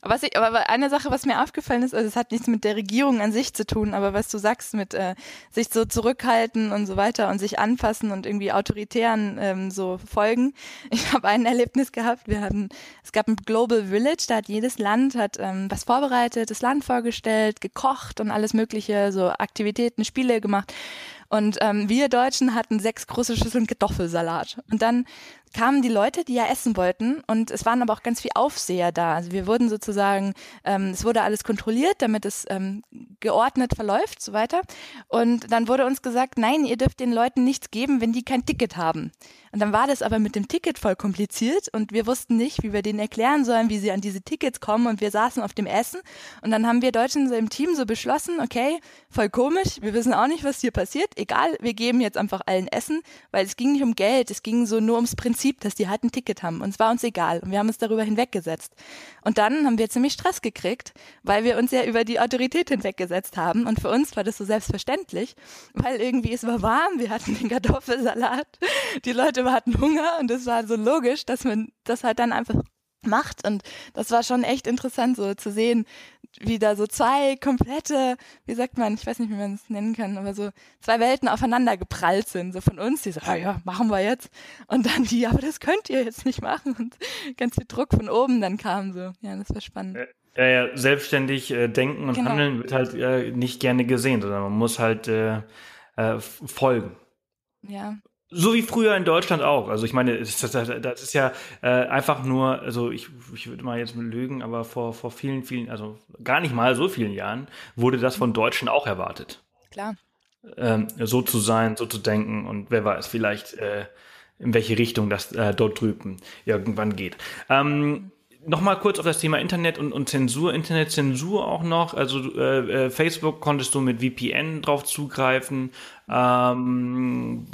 was ich, aber eine Sache, was mir aufgefallen ist, also es hat nichts mit der Regierung an sich zu tun, aber was du sagst mit äh, sich so zurückhalten und so weiter und sich anpassen und irgendwie autoritären ähm, so folgen. Ich habe ein Erlebnis gehabt. Wir haben, es gab ein Global Village, da hat jedes Land hat ähm, was vorbereitet, das Land vorgestellt, gekocht und alles Mögliche, so Aktivitäten, Spiele gemacht. Und ähm, wir Deutschen hatten sechs große Schüsseln Kartoffelsalat. Und dann kamen die Leute, die ja essen wollten und es waren aber auch ganz viel Aufseher da. Also wir wurden sozusagen, ähm, es wurde alles kontrolliert, damit es ähm, geordnet verläuft, so weiter. Und dann wurde uns gesagt, nein, ihr dürft den Leuten nichts geben, wenn die kein Ticket haben. Und dann war das aber mit dem Ticket voll kompliziert und wir wussten nicht, wie wir denen erklären sollen, wie sie an diese Tickets kommen und wir saßen auf dem Essen und dann haben wir Deutschen so im Team so beschlossen, okay, voll komisch, wir wissen auch nicht, was hier passiert, egal, wir geben jetzt einfach allen Essen, weil es ging nicht um Geld, es ging so nur ums Prinzip, dass die halt ein Ticket haben. Und es war uns egal. Und wir haben uns darüber hinweggesetzt. Und dann haben wir ziemlich Stress gekriegt, weil wir uns ja über die Autorität hinweggesetzt haben. Und für uns war das so selbstverständlich, weil irgendwie es war warm, wir hatten den Kartoffelsalat, die Leute hatten Hunger. Und es war so logisch, dass man das halt dann einfach macht. Und das war schon echt interessant so zu sehen, wie da so zwei komplette, wie sagt man, ich weiß nicht, wie man es nennen kann, aber so zwei Welten aufeinander geprallt sind. So von uns, die so, ah ja, machen wir jetzt. Und dann die, aber das könnt ihr jetzt nicht machen. Und ganz viel Druck von oben dann kam so. Ja, das war spannend. Ja, ja, selbstständig äh, denken und genau. handeln wird halt äh, nicht gerne gesehen, sondern man muss halt äh, äh, folgen. Ja. So wie früher in Deutschland auch. Also ich meine, das, das, das ist ja äh, einfach nur, also ich, ich würde mal jetzt lügen, aber vor, vor vielen, vielen, also gar nicht mal so vielen Jahren wurde das von Deutschen auch erwartet. Klar. Ähm, so zu sein, so zu denken und wer weiß, vielleicht äh, in welche Richtung das äh, dort drüben irgendwann geht. Ähm, Nochmal kurz auf das Thema Internet und, und Zensur, Internetzensur auch noch. Also äh, äh Facebook konntest du mit VPN drauf zugreifen. Ähm,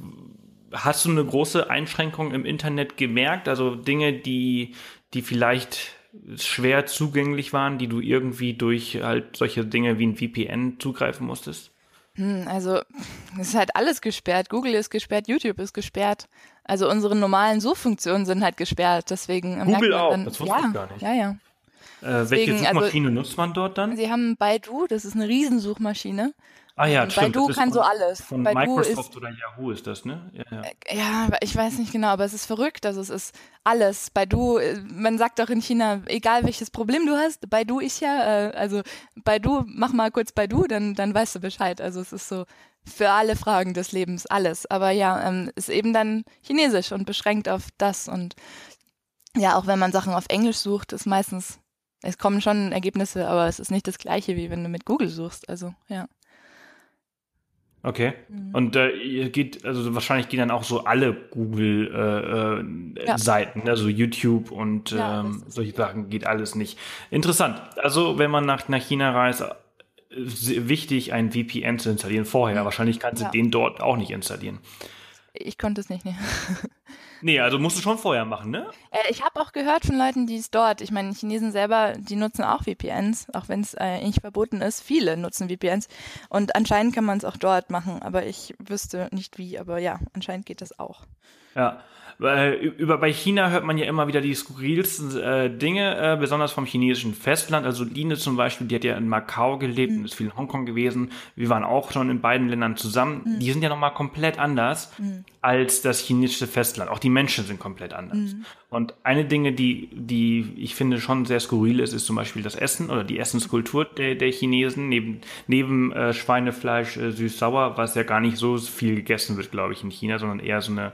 hast du eine große Einschränkung im Internet gemerkt? Also Dinge, die, die vielleicht schwer zugänglich waren, die du irgendwie durch halt solche Dinge wie ein VPN zugreifen musstest? Hm, also es ist halt alles gesperrt. Google ist gesperrt, YouTube ist gesperrt. Also unsere normalen Suchfunktionen sind halt gesperrt. Deswegen Google auch. Dann, das wusste ja, ich gar nicht. Ja, ja. Äh, welche also Suchmaschine also, nutzt man dort dann? Sie haben Baidu, das ist eine Riesensuchmaschine. Ah ja, stimmt. Baidu kann von, so alles. Von Baidu Microsoft ist, oder Yahoo ist das, ne? Ja, ja. Äh, ja, ich weiß nicht genau, aber es ist verrückt. Also es ist alles. Baidu, äh, man sagt auch in China, egal welches Problem du hast, Baidu ist ja, äh, also Baidu, mach mal kurz Baidu, dann, dann weißt du Bescheid. Also es ist so für alle Fragen des Lebens alles. Aber ja, ähm, ist eben dann chinesisch und beschränkt auf das. Und ja, auch wenn man Sachen auf Englisch sucht, ist meistens, es kommen schon Ergebnisse, aber es ist nicht das gleiche, wie wenn du mit Google suchst. Also ja. Okay. Mhm. Und äh, geht, also wahrscheinlich gehen dann auch so alle Google-Seiten, äh, äh, ja. Seiten, also YouTube und ja, ähm, solche Sachen geht alles nicht. Interessant. Also wenn man nach, nach China reist, äh, wichtig, ein VPN zu installieren vorher. Wahrscheinlich kannst du ja. den dort auch nicht installieren. Ich konnte es nicht, ne. Nee, also musst du schon vorher machen, ne? Äh, ich habe auch gehört von Leuten, die es dort, ich meine, Chinesen selber, die nutzen auch VPNs, auch wenn es äh, nicht verboten ist. Viele nutzen VPNs und anscheinend kann man es auch dort machen, aber ich wüsste nicht wie, aber ja, anscheinend geht das auch. Ja, über bei China hört man ja immer wieder die skurrilsten äh, Dinge, äh, besonders vom chinesischen Festland. Also Line zum Beispiel, die hat ja in Macau gelebt mhm. und ist viel in Hongkong gewesen. Wir waren auch schon in beiden Ländern zusammen. Mhm. Die sind ja nochmal komplett anders mhm. als das chinesische Festland. Auch die Menschen sind komplett anders. Mhm. Und eine Dinge, die, die ich finde schon sehr skurril ist, ist zum Beispiel das Essen oder die Essenskultur der, der Chinesen. Neben, neben äh, Schweinefleisch äh, süß-sauer, was ja gar nicht so viel gegessen wird, glaube ich, in China, sondern eher so eine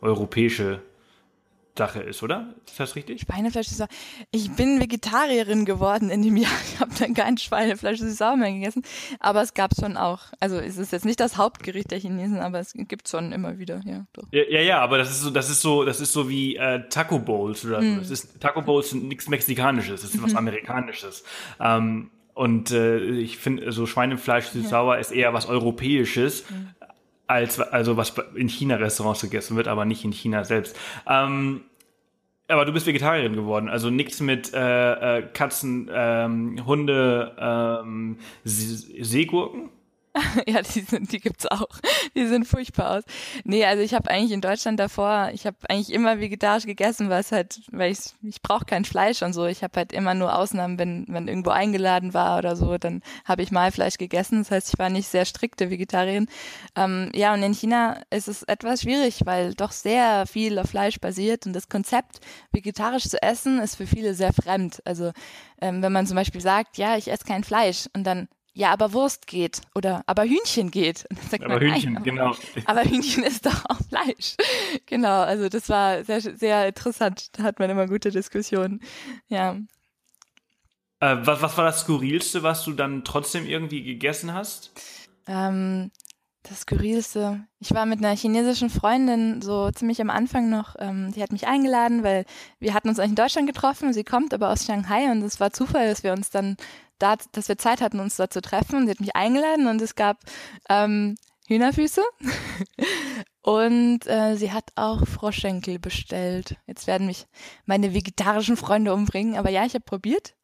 europäische Sache ist, oder? Ist das richtig? Schweinefleisch ist Ich bin Vegetarierin geworden in dem Jahr. Ich habe dann kein Schweinefleisch sauer mehr gegessen. Aber es gab schon auch. Also es ist jetzt nicht das Hauptgericht der Chinesen, aber es gibt schon immer wieder, ja. Ja, ja, ja, aber das ist so, das ist so, das ist so wie äh, Taco Bowls oder so. Das ist, Taco Bowls sind nichts Mexikanisches, das ist was mhm. Amerikanisches. Ähm, und äh, ich finde, so Schweinefleisch süß-sauer ja. ist eher was Europäisches. Mhm als also was in China Restaurants gegessen wird, aber nicht in China selbst. Ähm, aber du bist Vegetarierin geworden, also nichts mit äh, äh, Katzen, ähm, Hunde, ähm, Seegurken? ja, die sind, die gibt's auch. Die sehen furchtbar aus. Nee, also ich habe eigentlich in Deutschland davor, ich habe eigentlich immer vegetarisch gegessen, weil es halt, weil ich ich brauche kein Fleisch und so. Ich habe halt immer nur Ausnahmen, wenn wenn irgendwo eingeladen war oder so, dann habe ich mal Fleisch gegessen. Das heißt, ich war nicht sehr strikte Vegetarierin. Ähm, ja, und in China ist es etwas schwierig, weil doch sehr viel auf Fleisch basiert und das Konzept vegetarisch zu essen ist für viele sehr fremd. Also ähm, wenn man zum Beispiel sagt, ja, ich esse kein Fleisch und dann ja, aber Wurst geht oder aber Hühnchen geht. aber man, Hühnchen, nein, genau. Aber Hühnchen ist doch auch Fleisch. Genau, also das war sehr, sehr interessant. Da hat man immer gute Diskussionen. Ja. Äh, was, was war das Skurrilste, was du dann trotzdem irgendwie gegessen hast? Ähm, das Skurrilste. Ich war mit einer chinesischen Freundin so ziemlich am Anfang noch, ähm, die hat mich eingeladen, weil wir hatten uns eigentlich in Deutschland getroffen. Sie kommt aber aus Shanghai und es war Zufall, dass wir uns dann da, dass wir Zeit hatten, uns da zu treffen. Sie hat mich eingeladen und es gab ähm, Hühnerfüße und äh, sie hat auch Froschschenkel bestellt. Jetzt werden mich meine vegetarischen Freunde umbringen, aber ja, ich habe probiert.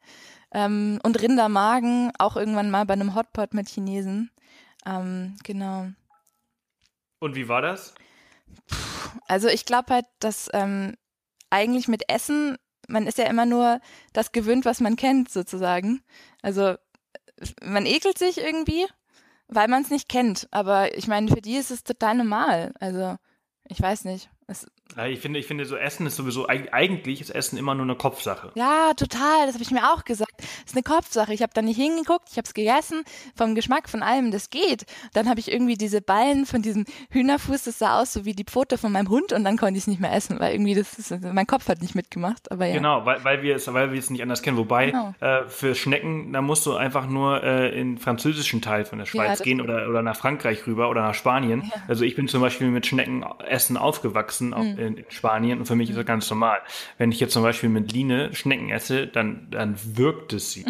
Ähm, und Rindermagen auch irgendwann mal bei einem Hotpot mit Chinesen. Ähm, genau. Und wie war das? Also ich glaube halt, dass ähm, eigentlich mit Essen man ist ja immer nur das gewöhnt, was man kennt, sozusagen. Also man ekelt sich irgendwie, weil man es nicht kennt. Aber ich meine, für die ist es total normal. Also ich weiß nicht. Es, ich finde, ich finde, so Essen ist sowieso, eigentlich ist Essen immer nur eine Kopfsache. Ja, total. Das habe ich mir auch gesagt. Das ist eine Kopfsache. Ich habe da nicht hingeguckt, ich habe es gegessen, vom Geschmack von allem, das geht. Dann habe ich irgendwie diese Ballen von diesem Hühnerfuß, das sah aus so wie die Pfote von meinem Hund und dann konnte ich es nicht mehr essen, weil irgendwie das ist, mein Kopf hat nicht mitgemacht. Aber ja. Genau, weil, weil wir es, weil wir es nicht anders kennen. Wobei genau. äh, für Schnecken, da musst du einfach nur äh, in den französischen Teil von der Schweiz ja, gehen oder, oder nach Frankreich rüber oder nach Spanien. Ja. Also ich bin zum Beispiel mit Schneckenessen aufgewachsen. Mhm in, in Spanien und für mich ist das ganz normal. Wenn ich jetzt zum Beispiel mit Line Schnecken esse, dann, dann wirkt es sie.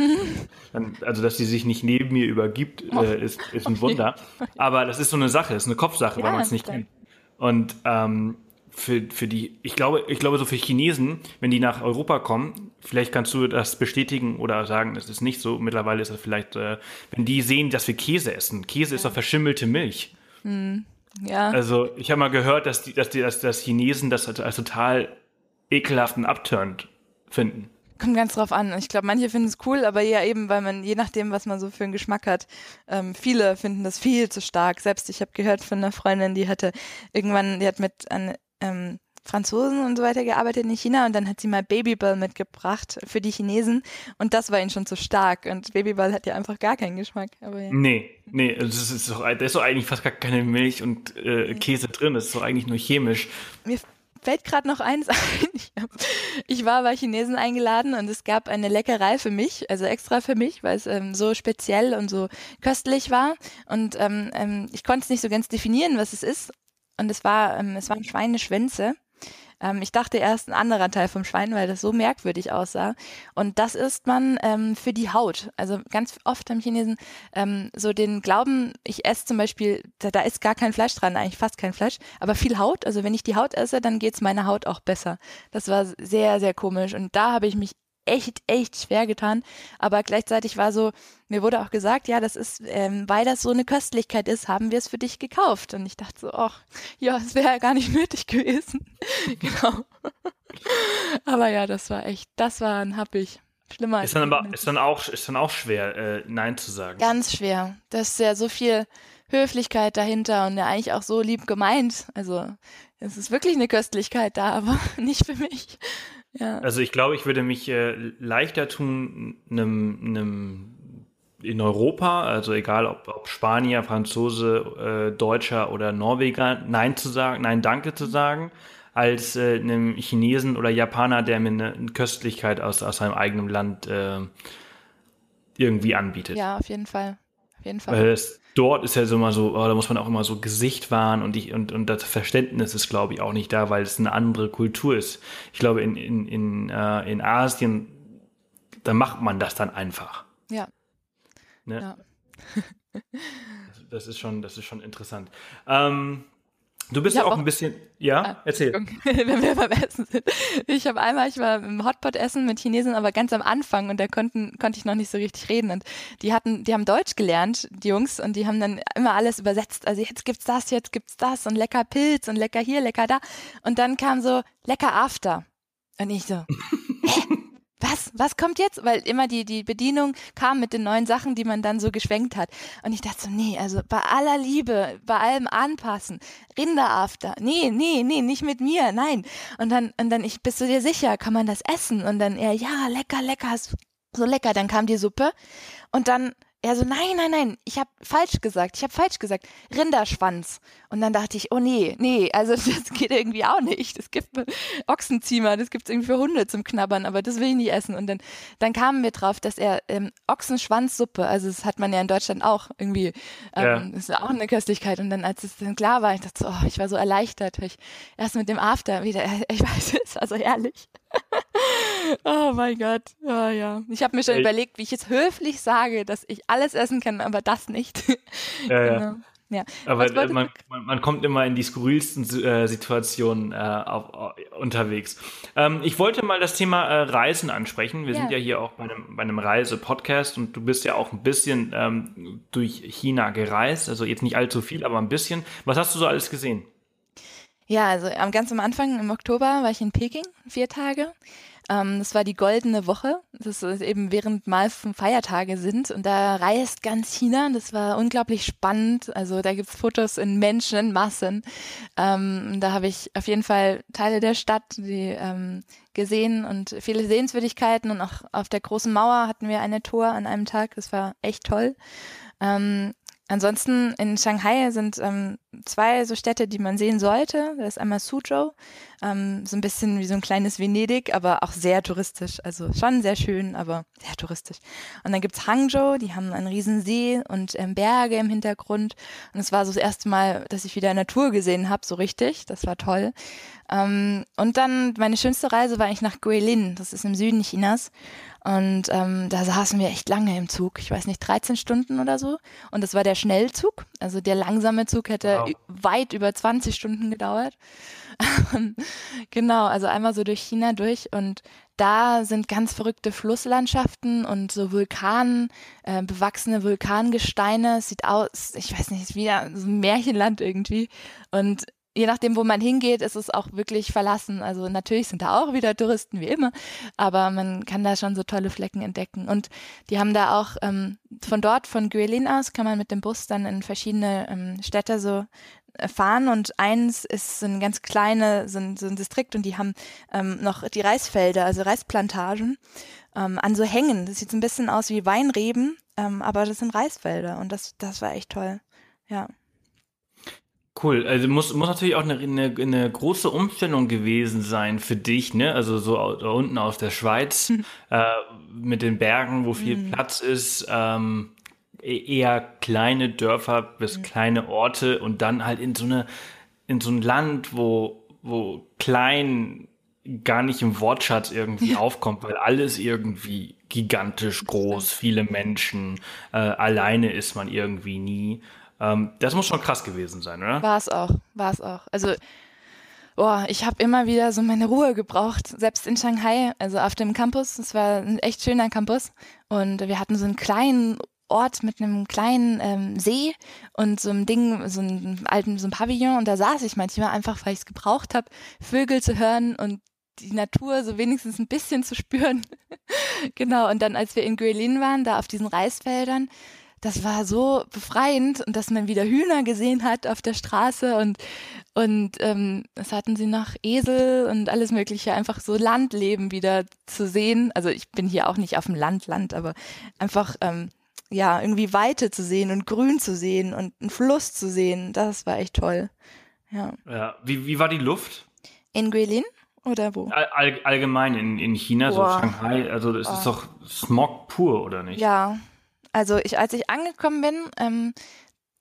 Dann, also, dass sie sich nicht neben mir übergibt, oh. äh, ist, ist ein Wunder. Aber das ist so eine Sache, ist eine Kopfsache, ja, weil man es nicht kennt. Und ähm, für, für die, ich glaube, ich glaube, so für Chinesen, wenn die nach Europa kommen, vielleicht kannst du das bestätigen oder sagen, das ist nicht so. Mittlerweile ist das vielleicht, äh, wenn die sehen, dass wir Käse essen. Käse ja. ist doch verschimmelte Milch. Hm. Ja. Also ich habe mal gehört, dass die, dass die, dass, dass Chinesen das als total ekelhaften abturnt finden. Kommt ganz drauf an. Ich glaube, manche finden es cool, aber ja eben, weil man, je nachdem, was man so für einen Geschmack hat, ähm, viele finden das viel zu stark. Selbst ich habe gehört von einer Freundin, die hatte irgendwann, die hat mit an, ähm, Franzosen und so weiter gearbeitet in China und dann hat sie mal Babybell mitgebracht für die Chinesen und das war ihnen schon zu stark und Babybell hat ja einfach gar keinen Geschmack. Aber ja. Nee, nee, das ist doch, da ist doch eigentlich fast gar keine Milch und äh, Käse drin, das ist doch eigentlich nur chemisch. Mir fällt gerade noch eins ein. Ich war bei Chinesen eingeladen und es gab eine Leckerei für mich, also extra für mich, weil es ähm, so speziell und so köstlich war und ähm, ähm, ich konnte es nicht so ganz definieren, was es ist und es war, ähm, es waren Schweineschwänze ähm, ich dachte erst ein anderer Teil vom Schwein, weil das so merkwürdig aussah. Und das isst man ähm, für die Haut. Also ganz oft haben Chinesen ähm, so den Glauben, ich esse zum Beispiel, da, da ist gar kein Fleisch dran, eigentlich fast kein Fleisch, aber viel Haut. Also wenn ich die Haut esse, dann geht's meiner Haut auch besser. Das war sehr, sehr komisch. Und da habe ich mich echt, echt schwer getan. Aber gleichzeitig war so, mir wurde auch gesagt, ja, das ist, ähm, weil das so eine Köstlichkeit ist, haben wir es für dich gekauft. Und ich dachte so, ach, ja, es wäre ja gar nicht nötig gewesen. genau. aber ja, das war echt, das war ein Happig. Schlimmer. Ist dann aber, ist dann auch, ist dann auch schwer, äh, Nein zu sagen. Ganz schwer. Das ist ja so viel Höflichkeit dahinter und ja eigentlich auch so lieb gemeint. Also, es ist wirklich eine Köstlichkeit da, aber nicht für mich. Ja. Also ich glaube, ich würde mich äh, leichter tun, einem, einem in Europa, also egal ob, ob Spanier, Franzose, äh, Deutscher oder Norweger, Nein zu sagen, Nein Danke zu sagen, als äh, einem Chinesen oder Japaner, der mir eine, eine Köstlichkeit aus, aus seinem eigenen Land äh, irgendwie anbietet. Ja, auf jeden Fall. Auf jeden Fall. Weil es dort ist ja so immer so, oh, da muss man auch immer so Gesicht wahren und, ich, und, und das Verständnis ist, glaube ich, auch nicht da, weil es eine andere Kultur ist. Ich glaube, in, in, in, äh, in Asien, da macht man das dann einfach. Ja. Ne? ja. das, das, ist schon, das ist schon interessant. Ähm, Du bist ja auch, auch, ein bisschen, ja, ah, erzähl. Wenn wir beim Essen sind. Ich habe einmal, ich war im Hotpot essen mit Chinesen, aber ganz am Anfang und da konnten, konnte ich noch nicht so richtig reden und die hatten, die haben Deutsch gelernt, die Jungs, und die haben dann immer alles übersetzt. Also jetzt gibt's das, jetzt gibt's das und lecker Pilz und lecker hier, lecker da. Und dann kam so lecker After. Und ich so, hä? Was, was kommt jetzt? Weil immer die, die Bedienung kam mit den neuen Sachen, die man dann so geschwenkt hat. Und ich dachte so, nee, also bei aller Liebe, bei allem anpassen, Rinderafter, nee, nee, nee, nicht mit mir, nein. Und dann, und dann, ich, bist du dir sicher, kann man das essen? Und dann er, ja, lecker, lecker, so lecker. Dann kam die Suppe und dann er so, nein, nein, nein, ich habe falsch gesagt, ich habe falsch gesagt, Rinderschwanz. Und dann dachte ich, oh nee, nee, also das geht irgendwie auch nicht. Es gibt Ochsenziemer, das gibt's irgendwie für Hunde zum Knabbern, aber das will ich nicht essen. Und dann, dann kamen wir drauf, dass er ähm, Ochsenschwanzsuppe, also das hat man ja in Deutschland auch irgendwie, ähm, ja. das ist auch eine Köstlichkeit. Und dann, als es dann klar war, ich dachte so, oh, ich war so erleichtert, ich erst mit dem After wieder, ich weiß, es war so herrlich. oh mein Gott. Ja, ja. Ich habe mir schon ich, überlegt, wie ich jetzt höflich sage, dass ich alles essen kann, aber das nicht. Ja, genau. ja. Ja. Aber man, man, man, kommt immer in die skurrilsten äh, Situationen äh, auf, auf, unterwegs. Ähm, ich wollte mal das Thema äh, Reisen ansprechen. Wir ja. sind ja hier auch bei einem, bei einem Reise-Podcast und du bist ja auch ein bisschen ähm, durch China gereist. Also jetzt nicht allzu viel, aber ein bisschen. Was hast du so alles gesehen? Ja, also am ganz am Anfang im Oktober war ich in Peking, vier Tage. Ähm, das war die goldene Woche, das ist eben während mal Feiertage sind und da reist ganz China. Das war unglaublich spannend. Also da gibt's Fotos in Menschenmassen. Ähm, da habe ich auf jeden Fall Teile der Stadt die, ähm, gesehen und viele Sehenswürdigkeiten und auch auf der großen Mauer hatten wir eine Tour an einem Tag. Das war echt toll. Ähm, Ansonsten in Shanghai sind ähm, zwei so Städte, die man sehen sollte. Das ist einmal Suzhou, ähm, so ein bisschen wie so ein kleines Venedig, aber auch sehr touristisch. Also schon sehr schön, aber sehr touristisch. Und dann gibt's Hangzhou, die haben einen riesen See und ähm, Berge im Hintergrund. Und es war so das erste Mal, dass ich wieder Natur gesehen habe, so richtig. Das war toll. Ähm, und dann meine schönste Reise war eigentlich nach Guilin, das ist im Süden Chinas. Und ähm, da saßen wir echt lange im Zug. Ich weiß nicht, 13 Stunden oder so. Und das war der Schnellzug. Also der langsame Zug hätte wow. weit über 20 Stunden gedauert. genau, also einmal so durch China durch. Und da sind ganz verrückte Flusslandschaften und so Vulkan, äh, bewachsene Vulkangesteine. Sieht aus, ich weiß nicht, wie so ein Märchenland irgendwie. Und je nachdem, wo man hingeht, ist es auch wirklich verlassen. Also natürlich sind da auch wieder Touristen wie immer, aber man kann da schon so tolle Flecken entdecken. Und die haben da auch ähm, von dort, von Guilin aus, kann man mit dem Bus dann in verschiedene ähm, Städte so äh, fahren und eins ist so ein ganz kleine, so ein, so ein Distrikt und die haben ähm, noch die Reisfelder, also Reisplantagen ähm, an so Hängen. Das sieht so ein bisschen aus wie Weinreben, ähm, aber das sind Reisfelder und das, das war echt toll. Ja. Cool, also muss, muss natürlich auch eine, eine, eine große Umstellung gewesen sein für dich, ne? Also so da unten aus der Schweiz hm. äh, mit den Bergen, wo viel hm. Platz ist, ähm, e-, eher kleine Dörfer bis hm. kleine Orte und dann halt in so eine in so ein Land, wo wo klein gar nicht im Wortschatz irgendwie ja. aufkommt, weil alles irgendwie gigantisch groß, viele Menschen, äh, alleine ist man irgendwie nie. Ähm, das muss schon krass gewesen sein, oder? War es auch, war es auch. Also boah, ich habe immer wieder so meine Ruhe gebraucht, selbst in Shanghai, also auf dem Campus. Es war ein echt schöner Campus und wir hatten so einen kleinen Ort mit einem kleinen ähm, See und so einem Ding, so einem alten, so einem Pavillon und da saß ich manchmal einfach, weil ich es gebraucht habe, Vögel zu hören und die Natur so wenigstens ein bisschen zu spüren. genau, und dann als wir in Guilin waren, da auf diesen Reisfeldern, das war so befreiend und dass man wieder Hühner gesehen hat auf der Straße und und ähm, es hatten sie noch Esel und alles mögliche, einfach so Landleben wieder zu sehen. Also ich bin hier auch nicht auf dem Land, Land, aber einfach ähm, ja irgendwie Weite zu sehen und Grün zu sehen und einen Fluss zu sehen, das war echt toll. Ja. Ja. Wie, wie war die Luft? In Guilin? Oder wo? All, allgemein in, in China, Boah. so Shanghai, also oh. ist doch Smog pur, oder nicht? Ja, also ich, als ich angekommen bin ähm,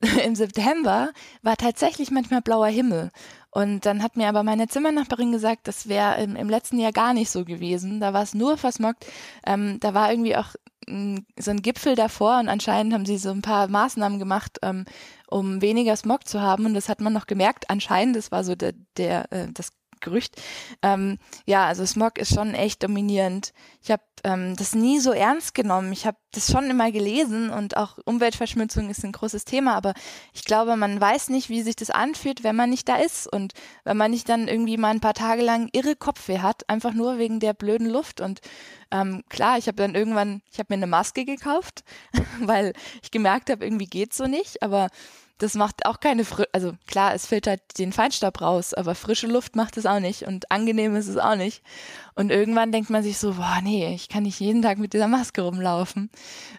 im September, war tatsächlich manchmal blauer Himmel. Und dann hat mir aber meine Zimmernachbarin gesagt, das wäre im, im, letzten Jahr gar nicht so gewesen. Da war es nur versmockt. Ähm, da war irgendwie auch m, so ein Gipfel davor und anscheinend haben sie so ein paar Maßnahmen gemacht, ähm, um weniger Smog zu haben. Und das hat man noch gemerkt. Anscheinend, das war so der, der äh, das Gerücht. Ähm, ja, also Smog ist schon echt dominierend. Ich habe ähm, das nie so ernst genommen. Ich habe das schon immer gelesen und auch Umweltverschmutzung ist ein großes Thema, aber ich glaube, man weiß nicht, wie sich das anfühlt, wenn man nicht da ist und wenn man nicht dann irgendwie mal ein paar Tage lang irre Kopfweh hat, einfach nur wegen der blöden Luft. Und ähm, klar, ich habe dann irgendwann, ich habe mir eine Maske gekauft, weil ich gemerkt habe, irgendwie geht's so nicht, aber das macht auch keine, Fr also klar, es filtert den Feinstaub raus, aber frische Luft macht es auch nicht und angenehm ist es auch nicht. Und irgendwann denkt man sich so, boah, nee, ich kann nicht jeden Tag mit dieser Maske rumlaufen.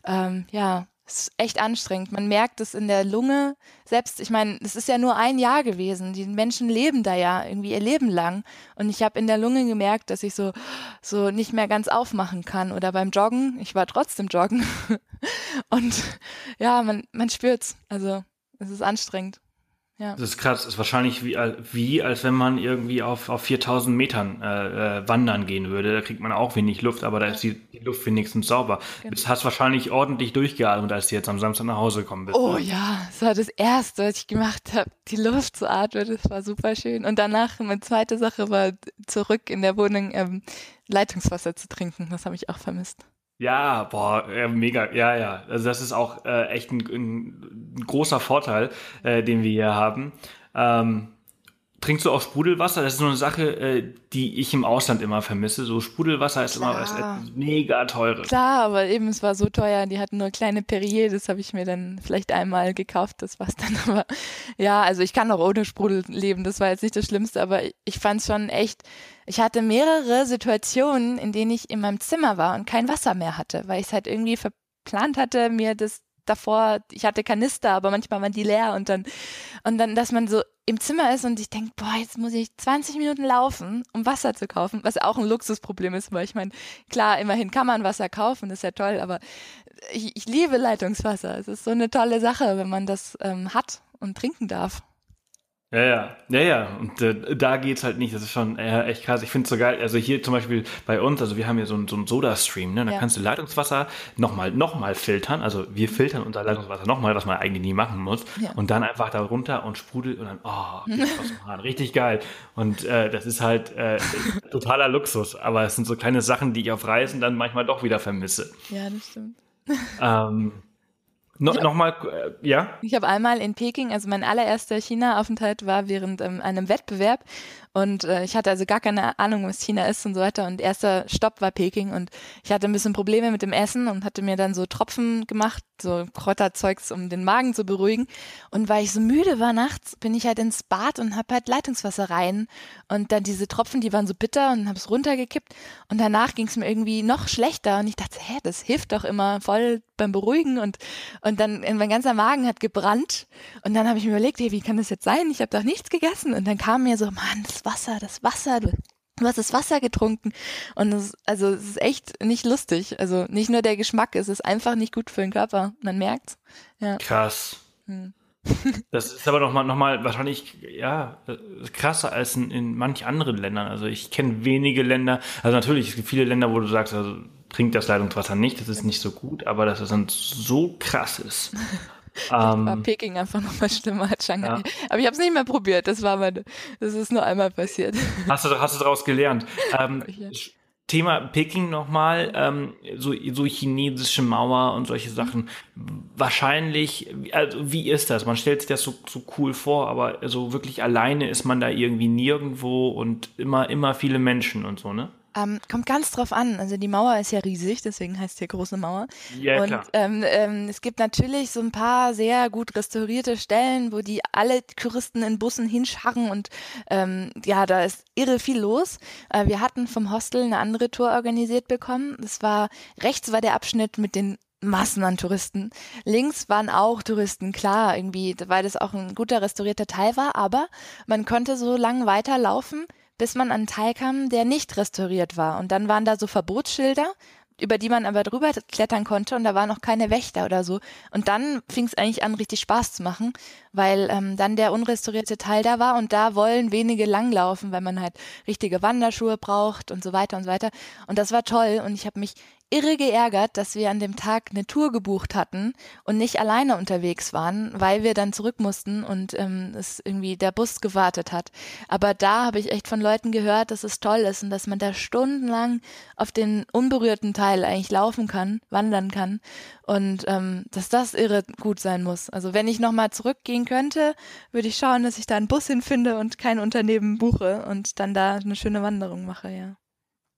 Ähm, ja, ist echt anstrengend. Man merkt es in der Lunge. Selbst, ich meine, es ist ja nur ein Jahr gewesen. Die Menschen leben da ja irgendwie ihr Leben lang. Und ich habe in der Lunge gemerkt, dass ich so so nicht mehr ganz aufmachen kann. Oder beim Joggen, ich war trotzdem joggen. Und ja, man man spürt's. Also es ist anstrengend. Ja. Das ist krass. Das ist wahrscheinlich wie, wie als wenn man irgendwie auf, auf 4000 Metern äh, äh, wandern gehen würde. Da kriegt man auch wenig Luft, aber da ist die, die Luft wenigstens sauber. Genau. Du hast wahrscheinlich ordentlich durchgeatmet, als du jetzt am Samstag nach Hause gekommen bist. Oh ne? ja, das war das Erste, was ich gemacht habe, die Luft zu atmen. Das war super schön. Und danach, meine zweite Sache war zurück in der Wohnung ähm, Leitungswasser zu trinken. Das habe ich auch vermisst. Ja, boah, mega, ja, ja. Also das ist auch äh, echt ein, ein, großer Vorteil, äh, den wir hier haben. Ähm, Trinkst du auch Sprudelwasser? Das ist so eine Sache, äh, die ich im Ausland immer vermisse. So Sprudelwasser ist Klar. immer was mega teures. Klar, aber eben es war so teuer. Die hatten nur kleine Perrier. Das habe ich mir dann vielleicht einmal gekauft. Das war's dann. Aber ja, also ich kann auch ohne Sprudel leben. Das war jetzt nicht das Schlimmste. Aber ich fand es schon echt. Ich hatte mehrere Situationen, in denen ich in meinem Zimmer war und kein Wasser mehr hatte, weil ich es halt irgendwie verplant hatte, mir das davor, ich hatte Kanister, aber manchmal waren die leer und dann, und dann, dass man so im Zimmer ist und ich denke, boah, jetzt muss ich 20 Minuten laufen, um Wasser zu kaufen, was auch ein Luxusproblem ist, weil ich meine, klar, immerhin kann man Wasser kaufen, ist ja toll, aber ich, ich liebe Leitungswasser. Es ist so eine tolle Sache, wenn man das ähm, hat und trinken darf. Ja, ja, ja, ja. Und äh, da geht's halt nicht. Das ist schon äh, echt krass. Ich finde es so geil. Also hier zum Beispiel bei uns, also wir haben hier so einen so einen Soda-Stream, ne? Da ja. kannst du Leitungswasser nochmal noch mal filtern. Also wir filtern unser Leitungswasser nochmal, was man eigentlich nie machen muss. Ja. Und dann einfach da runter und sprudelt und dann, oh, aus dem Hahn. richtig geil. Und äh, das ist halt äh, totaler Luxus. Aber es sind so kleine Sachen, die ich auf Reisen dann manchmal doch wieder vermisse. Ja, das stimmt. Ähm, No, Nochmal, äh, ja? Ich habe einmal in Peking, also mein allererster China-Aufenthalt war während ähm, einem Wettbewerb und äh, ich hatte also gar keine Ahnung, was China ist und so weiter. Und erster Stopp war Peking und ich hatte ein bisschen Probleme mit dem Essen und hatte mir dann so Tropfen gemacht, so Kräuterzeugs, um den Magen zu beruhigen. Und weil ich so müde war nachts, bin ich halt ins Bad und habe halt Leitungswasser rein. Und dann diese Tropfen, die waren so bitter und habe es runtergekippt. Und danach ging es mir irgendwie noch schlechter. Und ich dachte, hä, das hilft doch immer voll beim Beruhigen. Und, und dann mein ganzer Magen hat gebrannt. Und dann habe ich mir überlegt, hey, wie kann das jetzt sein? Ich habe doch nichts gegessen. Und dann kam mir so, Mann, das Wasser, das Wasser, du, hast das Wasser getrunken. Und es, also es ist echt nicht lustig. Also nicht nur der Geschmack, es ist einfach nicht gut für den Körper. Man merkt's. Ja. Krass. Hm. Das ist aber nochmal noch mal wahrscheinlich ja krasser als in, in manch anderen Ländern. Also ich kenne wenige Länder, also natürlich, es gibt viele Länder, wo du sagst, also trink das Leitungswasser nicht, das ist nicht so gut, aber dass es dann so krass ist. Ähm, war Peking einfach nochmal schlimmer als Shanghai. Ja. Aber ich habe es nicht mehr probiert. Das war meine, das ist nur einmal passiert. Hast du, hast du daraus gelernt? Ähm, Thema Peking nochmal, ähm, so, so chinesische Mauer und solche Sachen. Wahrscheinlich, also wie ist das? Man stellt sich das so, so cool vor, aber so wirklich alleine ist man da irgendwie nirgendwo und immer, immer viele Menschen und so, ne? Ähm, kommt ganz drauf an. Also die Mauer ist ja riesig, deswegen heißt hier große Mauer. Ja, und ähm, ähm, es gibt natürlich so ein paar sehr gut restaurierte Stellen, wo die alle Touristen in Bussen hinscharren und ähm, ja, da ist irre viel los. Äh, wir hatten vom Hostel eine andere Tour organisiert bekommen. Das war rechts war der Abschnitt mit den Massen an Touristen. Links waren auch Touristen, klar, irgendwie, weil das auch ein guter restaurierter Teil war, aber man konnte so lang weiterlaufen, bis man an einen Teil kam, der nicht restauriert war. Und dann waren da so Verbotsschilder, über die man aber drüber klettern konnte und da waren noch keine Wächter oder so. Und dann fing es eigentlich an, richtig Spaß zu machen, weil ähm, dann der unrestaurierte Teil da war und da wollen wenige langlaufen, weil man halt richtige Wanderschuhe braucht und so weiter und so weiter. Und das war toll und ich habe mich irre geärgert, dass wir an dem Tag eine Tour gebucht hatten und nicht alleine unterwegs waren, weil wir dann zurück mussten und ähm, es irgendwie der Bus gewartet hat. Aber da habe ich echt von Leuten gehört, dass es toll ist und dass man da stundenlang auf den unberührten Teil eigentlich laufen kann, wandern kann und ähm, dass das irre gut sein muss. Also wenn ich nochmal zurückgehen könnte, würde ich schauen, dass ich da einen Bus hinfinde und kein Unternehmen buche und dann da eine schöne Wanderung mache, ja.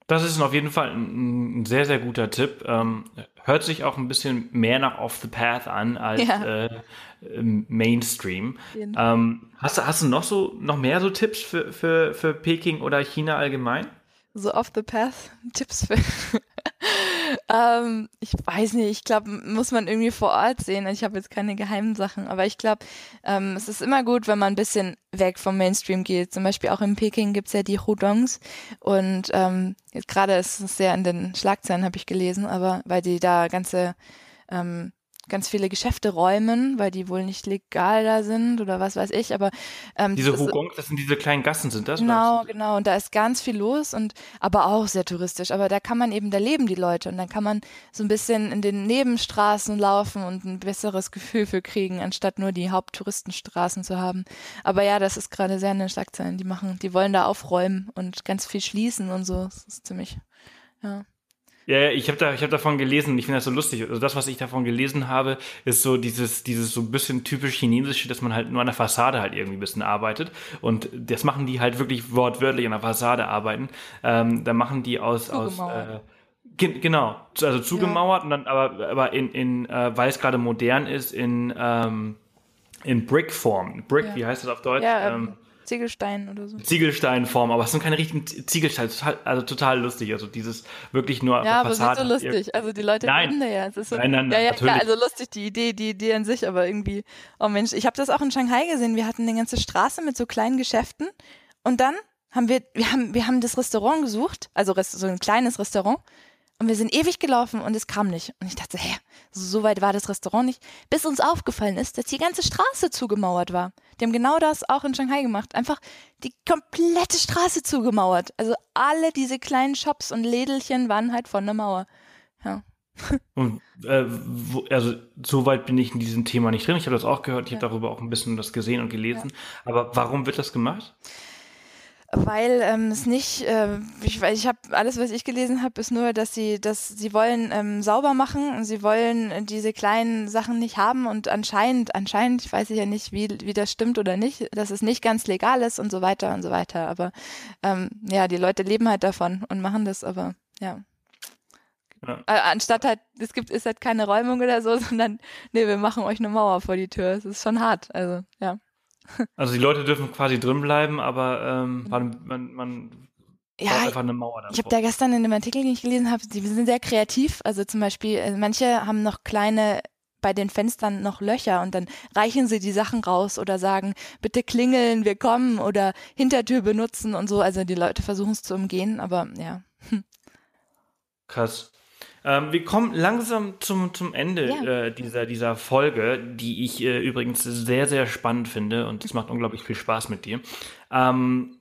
Das ist auf jeden Fall ein, ein sehr, sehr guter Tipp. Ähm, hört sich auch ein bisschen mehr nach Off the Path an als ja. äh, Mainstream. Ähm, hast, hast du noch so noch mehr so Tipps für, für, für Peking oder China allgemein? So Off the Path Tipps für ähm, ich weiß nicht, ich glaube, muss man irgendwie vor Ort sehen. Ich habe jetzt keine geheimen Sachen, aber ich glaube, ähm, es ist immer gut, wenn man ein bisschen weg vom Mainstream geht. Zum Beispiel auch in Peking gibt's ja die Hudongs und ähm, gerade ist es sehr in den Schlagzeilen, habe ich gelesen, aber weil die da ganze ähm, ganz viele Geschäfte räumen, weil die wohl nicht legal da sind oder was weiß ich, aber ähm, diese Hugong, das sind diese kleinen Gassen, sind das? Genau, genau, und da ist ganz viel los und aber auch sehr touristisch, aber da kann man eben, da leben die Leute und dann kann man so ein bisschen in den Nebenstraßen laufen und ein besseres Gefühl für kriegen, anstatt nur die Haupttouristenstraßen zu haben. Aber ja, das ist gerade sehr in den Schlagzeilen, die machen, die wollen da aufräumen und ganz viel schließen und so, das ist ziemlich, ja. Ja, ich habe da, ich habe davon gelesen ich finde das so lustig. Also das, was ich davon gelesen habe, ist so dieses, dieses so ein bisschen typisch chinesische, dass man halt nur an der Fassade halt irgendwie ein bisschen arbeitet. Und das machen die halt wirklich wortwörtlich an der Fassade arbeiten. Ähm, da machen die aus, aus äh, genau, also zugemauert ja. und dann aber, aber in, in äh, weil es gerade modern ist, in ähm, in Brickform. Brick, ja. wie heißt das auf Deutsch? Ja, ähm, Ziegelstein oder so. Ziegelsteinform, aber es sind keine richtigen Ziegelsteine, total, also total lustig. Also dieses wirklich nur Ja, aber es ist so lustig. Also die Leute nein. ja. Es ist so, nein, nein, ja, ja, klar, also lustig die Idee, die Idee an sich, aber irgendwie, oh Mensch, ich habe das auch in Shanghai gesehen. Wir hatten eine ganze Straße mit so kleinen Geschäften und dann haben wir, wir haben, wir haben das Restaurant gesucht, also so ein kleines Restaurant und wir sind ewig gelaufen und es kam nicht. Und ich dachte, hä, so weit war das Restaurant nicht. Bis uns aufgefallen ist, dass die ganze Straße zugemauert war. Die haben genau das auch in Shanghai gemacht. Einfach die komplette Straße zugemauert. Also alle diese kleinen Shops und Lädelchen waren halt von der Mauer. Ja. Und äh, wo, also so weit bin ich in diesem Thema nicht drin. Ich habe das auch gehört, ich ja. habe darüber auch ein bisschen das gesehen und gelesen. Ja. Aber warum wird das gemacht? Weil ähm, es nicht, äh, ich, ich habe alles, was ich gelesen habe, ist nur, dass sie, dass sie wollen ähm, sauber machen und sie wollen diese kleinen Sachen nicht haben und anscheinend, anscheinend, ich weiß ja nicht, wie, wie das stimmt oder nicht, dass es nicht ganz legal ist und so weiter und so weiter. Aber ähm, ja, die Leute leben halt davon und machen das, aber ja. Ja. Äh, anstatt halt, es gibt, ist halt keine Räumung oder so, sondern nee, wir machen euch eine Mauer vor die Tür. Es ist schon hart, also ja. Also die Leute dürfen quasi drin bleiben, aber ähm, mhm. man, man, man ja, einfach eine Mauer davor. Ich habe da gestern in dem Artikel, den ich gelesen habe, sie sind sehr kreativ. Also zum Beispiel, äh, manche haben noch kleine bei den Fenstern noch Löcher und dann reichen sie die Sachen raus oder sagen, bitte klingeln, wir kommen oder Hintertür benutzen und so. Also die Leute versuchen es zu umgehen, aber ja. Krass. Ähm, wir kommen langsam zum, zum Ende ja. äh, dieser, dieser Folge, die ich äh, übrigens sehr, sehr spannend finde und es macht unglaublich viel Spaß mit dir. Ähm,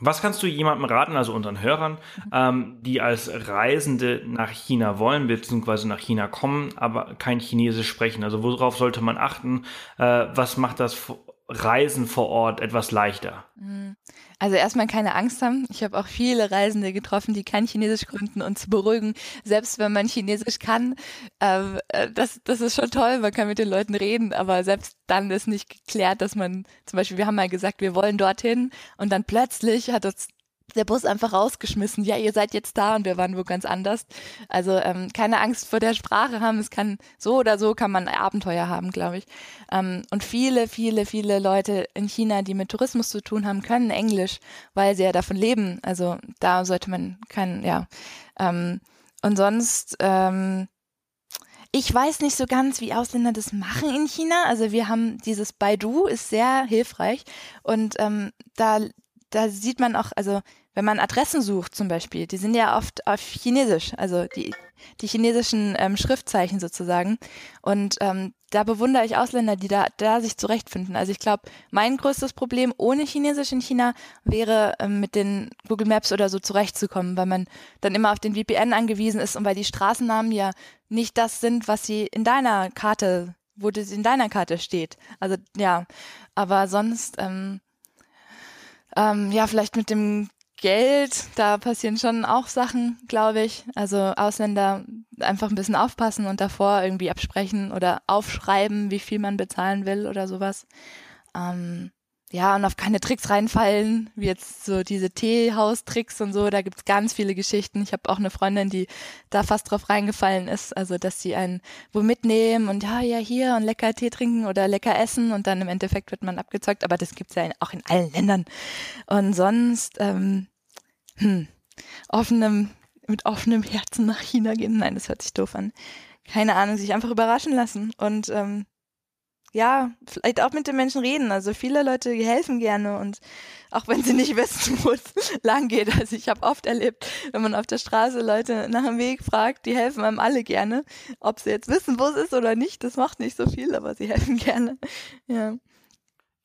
was kannst du jemandem raten, also unseren Hörern, ähm, die als Reisende nach China wollen, beziehungsweise nach China kommen, aber kein Chinesisch sprechen? Also worauf sollte man achten? Äh, was macht das Reisen vor Ort etwas leichter? Mhm. Also erstmal keine Angst haben. Ich habe auch viele Reisende getroffen, die kein Chinesisch konnten und zu beruhigen, selbst wenn man Chinesisch kann, ähm, äh, das, das ist schon toll, man kann mit den Leuten reden, aber selbst dann ist nicht geklärt, dass man, zum Beispiel, wir haben mal gesagt, wir wollen dorthin und dann plötzlich hat uns der Bus einfach rausgeschmissen. Ja, ihr seid jetzt da und wir waren wo ganz anders. Also ähm, keine Angst vor der Sprache haben. Es kann so oder so kann man Abenteuer haben, glaube ich. Ähm, und viele, viele, viele Leute in China, die mit Tourismus zu tun haben, können Englisch, weil sie ja davon leben. Also da sollte man kein, ja. Ähm, und sonst, ähm, ich weiß nicht so ganz, wie Ausländer das machen in China. Also wir haben dieses Baidu ist sehr hilfreich und ähm, da da sieht man auch, also wenn man Adressen sucht zum Beispiel, die sind ja oft auf Chinesisch, also die, die chinesischen ähm, Schriftzeichen sozusagen. Und ähm, da bewundere ich Ausländer, die da, da sich zurechtfinden. Also ich glaube, mein größtes Problem ohne Chinesisch in China wäre, ähm, mit den Google Maps oder so zurechtzukommen, weil man dann immer auf den VPN angewiesen ist und weil die Straßennamen ja nicht das sind, was sie in deiner Karte, wo das in deiner Karte steht. Also ja, aber sonst ähm, ähm, ja, vielleicht mit dem Geld, da passieren schon auch Sachen, glaube ich. Also Ausländer einfach ein bisschen aufpassen und davor irgendwie absprechen oder aufschreiben, wie viel man bezahlen will oder sowas. Ähm, ja, und auf keine Tricks reinfallen, wie jetzt so diese Teehaus-Tricks und so, da gibt's ganz viele Geschichten. Ich habe auch eine Freundin, die da fast drauf reingefallen ist, also dass sie einen wo mitnehmen und ja, ja, hier und lecker Tee trinken oder lecker essen und dann im Endeffekt wird man abgezockt, aber das gibt's ja auch in allen Ländern. Und sonst, ähm, hm, offenem, mit offenem Herzen nach China gehen, nein, das hört sich doof an. Keine Ahnung, sich einfach überraschen lassen und ähm, ja, vielleicht auch mit den Menschen reden. Also viele Leute helfen gerne und auch wenn sie nicht wissen, wo es lang geht. Also ich habe oft erlebt, wenn man auf der Straße Leute nach dem Weg fragt, die helfen einem alle gerne. Ob sie jetzt wissen, wo es ist oder nicht, das macht nicht so viel, aber sie helfen gerne. Ja.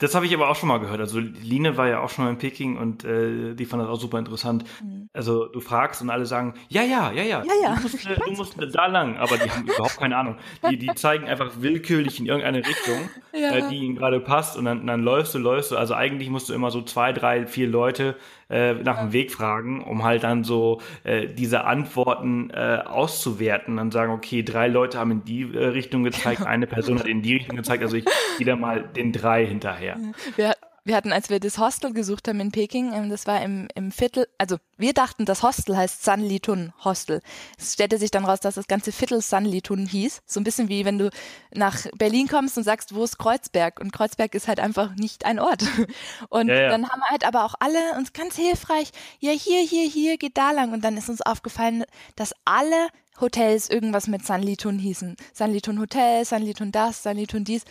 Das habe ich aber auch schon mal gehört. Also Line war ja auch schon mal in Peking und äh, die fand das auch super interessant. Mhm. Also du fragst und alle sagen, ja, ja, ja, ja, ja, ja. Du, musst, äh, du musst da lang, aber die haben überhaupt keine Ahnung. Die, die zeigen einfach willkürlich in irgendeine Richtung, ja. äh, die ihnen gerade passt und dann, dann läufst du, läufst du. Also eigentlich musst du immer so zwei, drei, vier Leute äh, nach dem Weg fragen, um halt dann so äh, diese Antworten äh, auszuwerten. Dann sagen, okay, drei Leute haben in die äh, Richtung gezeigt, eine Person hat in die Richtung gezeigt, also ich wieder mal den drei hinterher. Wir, wir hatten, als wir das Hostel gesucht haben in Peking, ähm, das war im, im Viertel, also wir dachten, das Hostel heißt Sanlitun Hostel. Es stellte sich dann raus, dass das ganze Viertel Sanlitun hieß. So ein bisschen wie wenn du nach Berlin kommst und sagst, wo ist Kreuzberg? Und Kreuzberg ist halt einfach nicht ein Ort. Und ja, ja. dann haben halt aber auch alle uns ganz hilfreich, ja hier, hier, hier, geht da lang. Und dann ist uns aufgefallen, dass alle Hotels irgendwas mit Sanlitun hießen. Sanlitun Hotel, Sanlitun das, Sanlitun dies.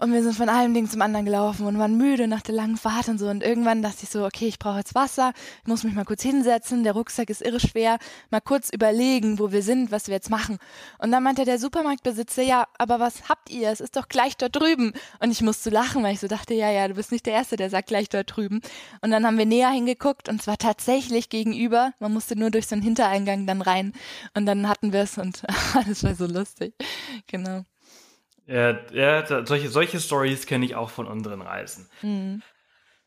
Und wir sind von einem Ding zum anderen gelaufen und waren müde nach der langen Fahrt und so. Und irgendwann dachte ich so, okay, ich brauche jetzt Wasser, ich muss mich mal kurz hinsetzen, der Rucksack ist irre schwer, mal kurz überlegen, wo wir sind, was wir jetzt machen. Und dann meinte der Supermarktbesitzer, ja, aber was habt ihr? Es ist doch gleich dort drüben. Und ich musste lachen, weil ich so dachte, ja, ja, du bist nicht der Erste, der sagt gleich dort drüben. Und dann haben wir näher hingeguckt und es war tatsächlich gegenüber. Man musste nur durch so einen Hintereingang dann rein. Und dann hatten wir es und alles war so lustig. Genau. Ja, ja solche, solche Stories kenne ich auch von unseren Reisen. Mhm.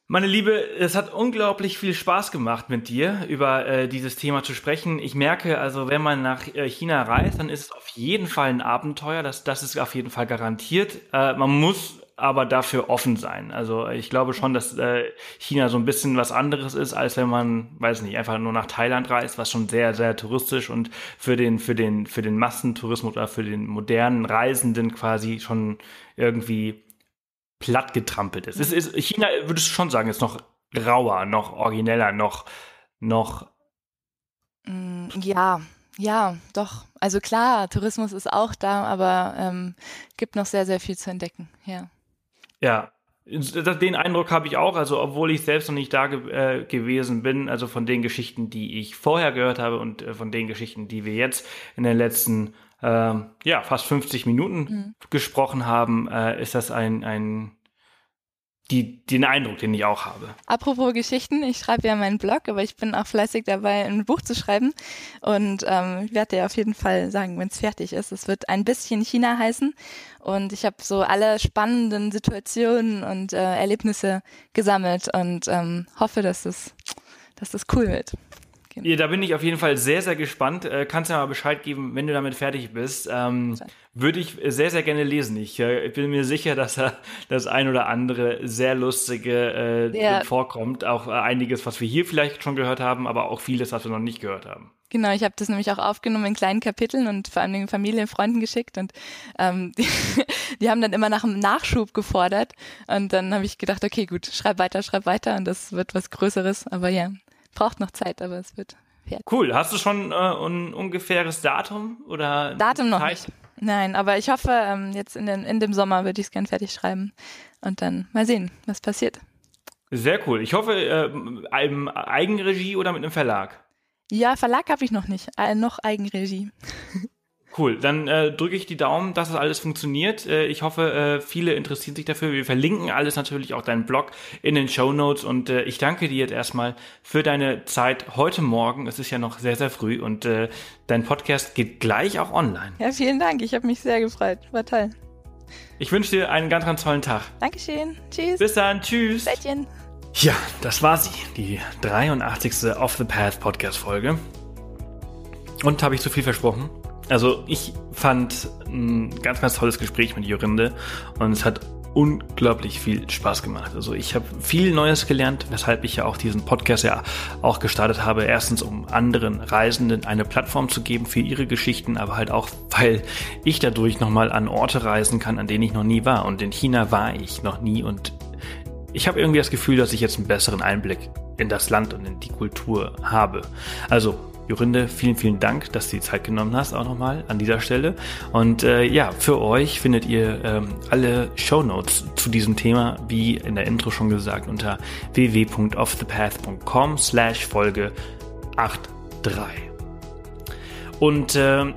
Meine Liebe, es hat unglaublich viel Spaß gemacht mit dir über äh, dieses Thema zu sprechen. Ich merke also, wenn man nach äh, China reist, dann ist es auf jeden Fall ein Abenteuer. Das, das ist auf jeden Fall garantiert. Äh, man muss aber dafür offen sein. Also ich glaube schon, dass äh, China so ein bisschen was anderes ist, als wenn man, weiß nicht, einfach nur nach Thailand reist, was schon sehr, sehr touristisch und für den, für den, für den Massentourismus oder für den modernen Reisenden quasi schon irgendwie platt getrampelt ist. Es ist China, würdest du schon sagen, ist noch rauer, noch origineller, noch, noch. Mm, ja, ja, doch. Also klar, Tourismus ist auch da, aber ähm, gibt noch sehr, sehr viel zu entdecken, ja. Ja, den Eindruck habe ich auch, also obwohl ich selbst noch nicht da ge äh, gewesen bin, also von den Geschichten, die ich vorher gehört habe und äh, von den Geschichten, die wir jetzt in den letzten äh, ja fast 50 Minuten mhm. gesprochen haben, äh, ist das ein ein die, den Eindruck, den ich auch habe. Apropos Geschichten, ich schreibe ja meinen Blog, aber ich bin auch fleißig dabei, ein Buch zu schreiben. Und ähm, ich werde dir auf jeden Fall sagen, wenn es fertig ist. Es wird ein bisschen China heißen. Und ich habe so alle spannenden Situationen und äh, Erlebnisse gesammelt und ähm, hoffe, dass das, dass das cool wird. Genau. Ja, da bin ich auf jeden Fall sehr, sehr gespannt. Äh, kannst du ja mal Bescheid geben, wenn du damit fertig bist. Ähm, würde ich sehr, sehr gerne lesen. Ich, äh, bin mir sicher, dass da das ein oder andere sehr lustige äh, ja. vorkommt. Auch äh, einiges, was wir hier vielleicht schon gehört haben, aber auch vieles, was wir noch nicht gehört haben. Genau, ich habe das nämlich auch aufgenommen in kleinen Kapiteln und vor allem den Familie und Freunden geschickt und ähm, die, die haben dann immer nach einem Nachschub gefordert und dann habe ich gedacht, okay, gut, schreib weiter, schreib weiter und das wird was Größeres, aber ja, braucht noch Zeit, aber es wird fertig. Cool. Hast du schon äh, ein ungefähres Datum oder Datum noch Zeit? nicht. Nein, aber ich hoffe, ähm, jetzt in, den, in dem Sommer würde ich es gern fertig schreiben und dann mal sehen, was passiert. Sehr cool. Ich hoffe, äh, einem Eigenregie oder mit einem Verlag? Ja, Verlag habe ich noch nicht. Äh, noch Eigenregie. Cool, dann äh, drücke ich die Daumen, dass das alles funktioniert. Äh, ich hoffe, äh, viele interessieren sich dafür. Wir verlinken alles natürlich, auch deinen Blog in den Show Notes. Und äh, ich danke dir jetzt erstmal für deine Zeit heute Morgen. Es ist ja noch sehr, sehr früh und äh, dein Podcast geht gleich auch online. Ja, vielen Dank. Ich habe mich sehr gefreut. War toll. Ich wünsche dir einen ganz, ganz tollen Tag. Dankeschön. Tschüss. Bis dann. Tschüss. Seitchen. Ja, das war sie. Die 83. Off the Path Podcast Folge. Und habe ich zu viel versprochen? Also ich fand ein ganz, ganz tolles Gespräch mit Jorinde und es hat unglaublich viel Spaß gemacht. Also ich habe viel Neues gelernt, weshalb ich ja auch diesen Podcast ja auch gestartet habe. Erstens, um anderen Reisenden eine Plattform zu geben für ihre Geschichten, aber halt auch, weil ich dadurch nochmal an Orte reisen kann, an denen ich noch nie war. Und in China war ich noch nie und ich habe irgendwie das Gefühl, dass ich jetzt einen besseren Einblick in das Land und in die Kultur habe. Also Jorinde, vielen, vielen Dank, dass du die Zeit genommen hast, auch nochmal an dieser Stelle. Und äh, ja, für euch findet ihr ähm, alle Show Notes zu diesem Thema, wie in der Intro schon gesagt, unter www.offthepath.com slash Folge 83. Und äh,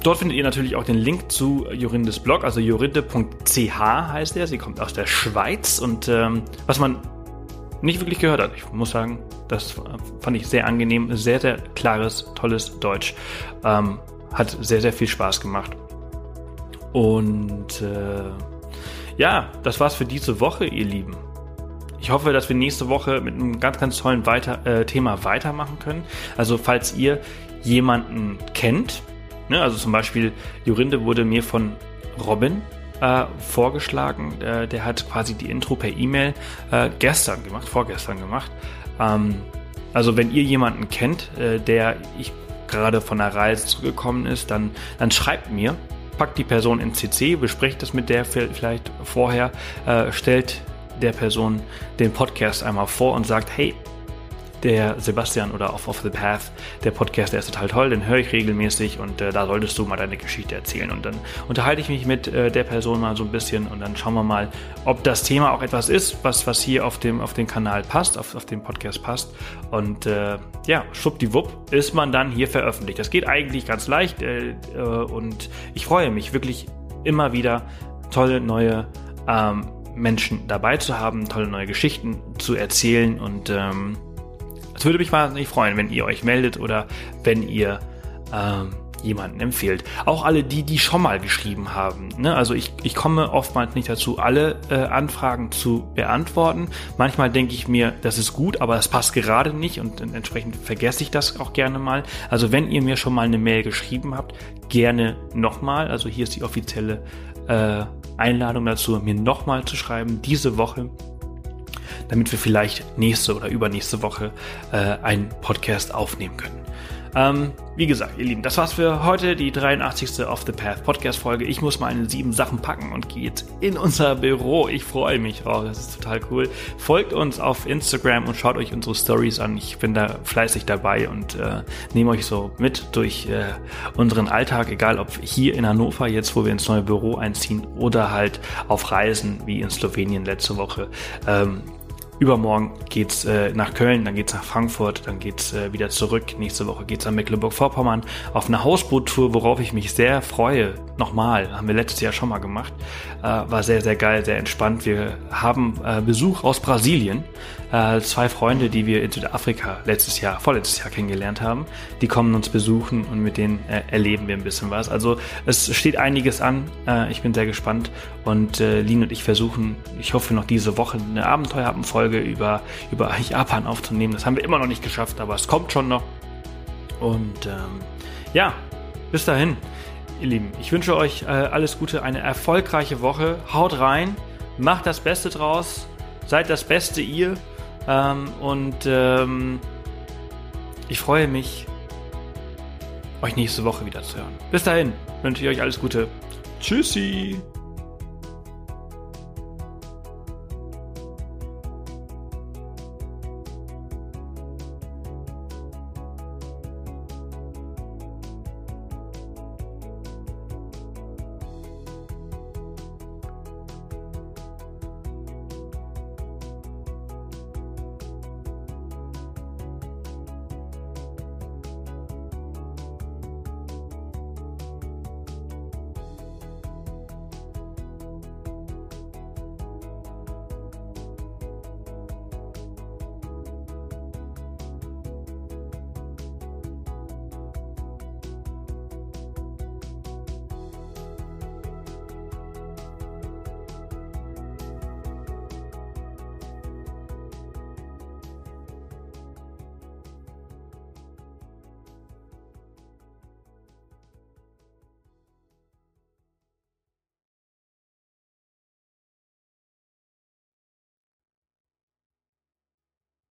Dort findet ihr natürlich auch den Link zu Jorindes Blog, also jorinde.ch heißt er. Sie kommt aus der Schweiz und ähm, was man nicht wirklich gehört hat. Ich muss sagen, das fand ich sehr angenehm. Sehr, sehr klares, tolles Deutsch. Ähm, hat sehr, sehr viel Spaß gemacht. Und äh, ja, das war's für diese Woche, ihr Lieben. ich hoffe, dass wir nächste Woche mit einem ganz, ganz tollen weiter, äh, Thema weitermachen können. Also falls ihr jemanden kennt, ne, also zum Beispiel Jorinde wurde mir von Robin äh, vorgeschlagen. Äh, der hat quasi die Intro per E-Mail äh, gestern gemacht, vorgestern gemacht. Ähm, also wenn ihr jemanden kennt, äh, der ich gerade von der Reise zurückgekommen ist, dann, dann schreibt mir, packt die Person in CC, besprecht das mit der vielleicht vorher, äh, stellt der Person den Podcast einmal vor und sagt, hey, der Sebastian oder Off of the Path, der Podcast, der ist total toll, den höre ich regelmäßig und äh, da solltest du mal deine Geschichte erzählen. Und dann unterhalte ich mich mit äh, der Person mal so ein bisschen und dann schauen wir mal, ob das Thema auch etwas ist, was, was hier auf dem, auf den Kanal passt, auf, auf den Podcast passt. Und äh, ja, schwuppdiwupp ist man dann hier veröffentlicht. Das geht eigentlich ganz leicht äh, äh, und ich freue mich wirklich immer wieder tolle neue ähm, Menschen dabei zu haben, tolle neue Geschichten zu erzählen und ähm, es würde mich wahnsinnig freuen, wenn ihr euch meldet oder wenn ihr ähm, jemanden empfehlt. Auch alle die, die schon mal geschrieben haben. Ne? Also ich, ich komme oftmals nicht dazu, alle äh, Anfragen zu beantworten. Manchmal denke ich mir, das ist gut, aber es passt gerade nicht und entsprechend vergesse ich das auch gerne mal. Also wenn ihr mir schon mal eine Mail geschrieben habt, gerne nochmal. Also hier ist die offizielle äh, Einladung dazu, mir nochmal zu schreiben, diese Woche damit wir vielleicht nächste oder übernächste Woche äh, einen Podcast aufnehmen können. Ähm, wie gesagt, ihr Lieben, das war's für heute, die 83. Off the Path Podcast Folge. Ich muss meine sieben Sachen packen und gehe jetzt in unser Büro. Ich freue mich drauf, das ist total cool. Folgt uns auf Instagram und schaut euch unsere Stories an. Ich bin da fleißig dabei und äh, nehme euch so mit durch äh, unseren Alltag, egal ob hier in Hannover, jetzt wo wir ins neue Büro einziehen, oder halt auf Reisen wie in Slowenien letzte Woche. Ähm, Übermorgen geht's äh, nach Köln, dann geht's nach Frankfurt, dann geht's äh, wieder zurück. Nächste Woche geht's nach Mecklenburg-Vorpommern auf eine Hausboottour, worauf ich mich sehr freue. Nochmal, haben wir letztes Jahr schon mal gemacht. Äh, war sehr, sehr geil, sehr entspannt. Wir haben äh, Besuch aus Brasilien. Äh, zwei Freunde, die wir in Südafrika letztes Jahr, vorletztes Jahr kennengelernt haben. Die kommen uns besuchen und mit denen äh, erleben wir ein bisschen was. Also es steht einiges an. Äh, ich bin sehr gespannt. Und äh, Lin und ich versuchen, ich hoffe noch diese Woche eine Abenteuerfolge über, über Japan aufzunehmen. Das haben wir immer noch nicht geschafft, aber es kommt schon noch. Und ähm, ja, bis dahin, ihr Lieben. Ich wünsche euch äh, alles Gute, eine erfolgreiche Woche. Haut rein, macht das Beste draus, seid das Beste ihr. Ähm, und ähm, ich freue mich, euch nächste Woche wieder zu hören. Bis dahin wünsche ich euch alles Gute. Tschüssi!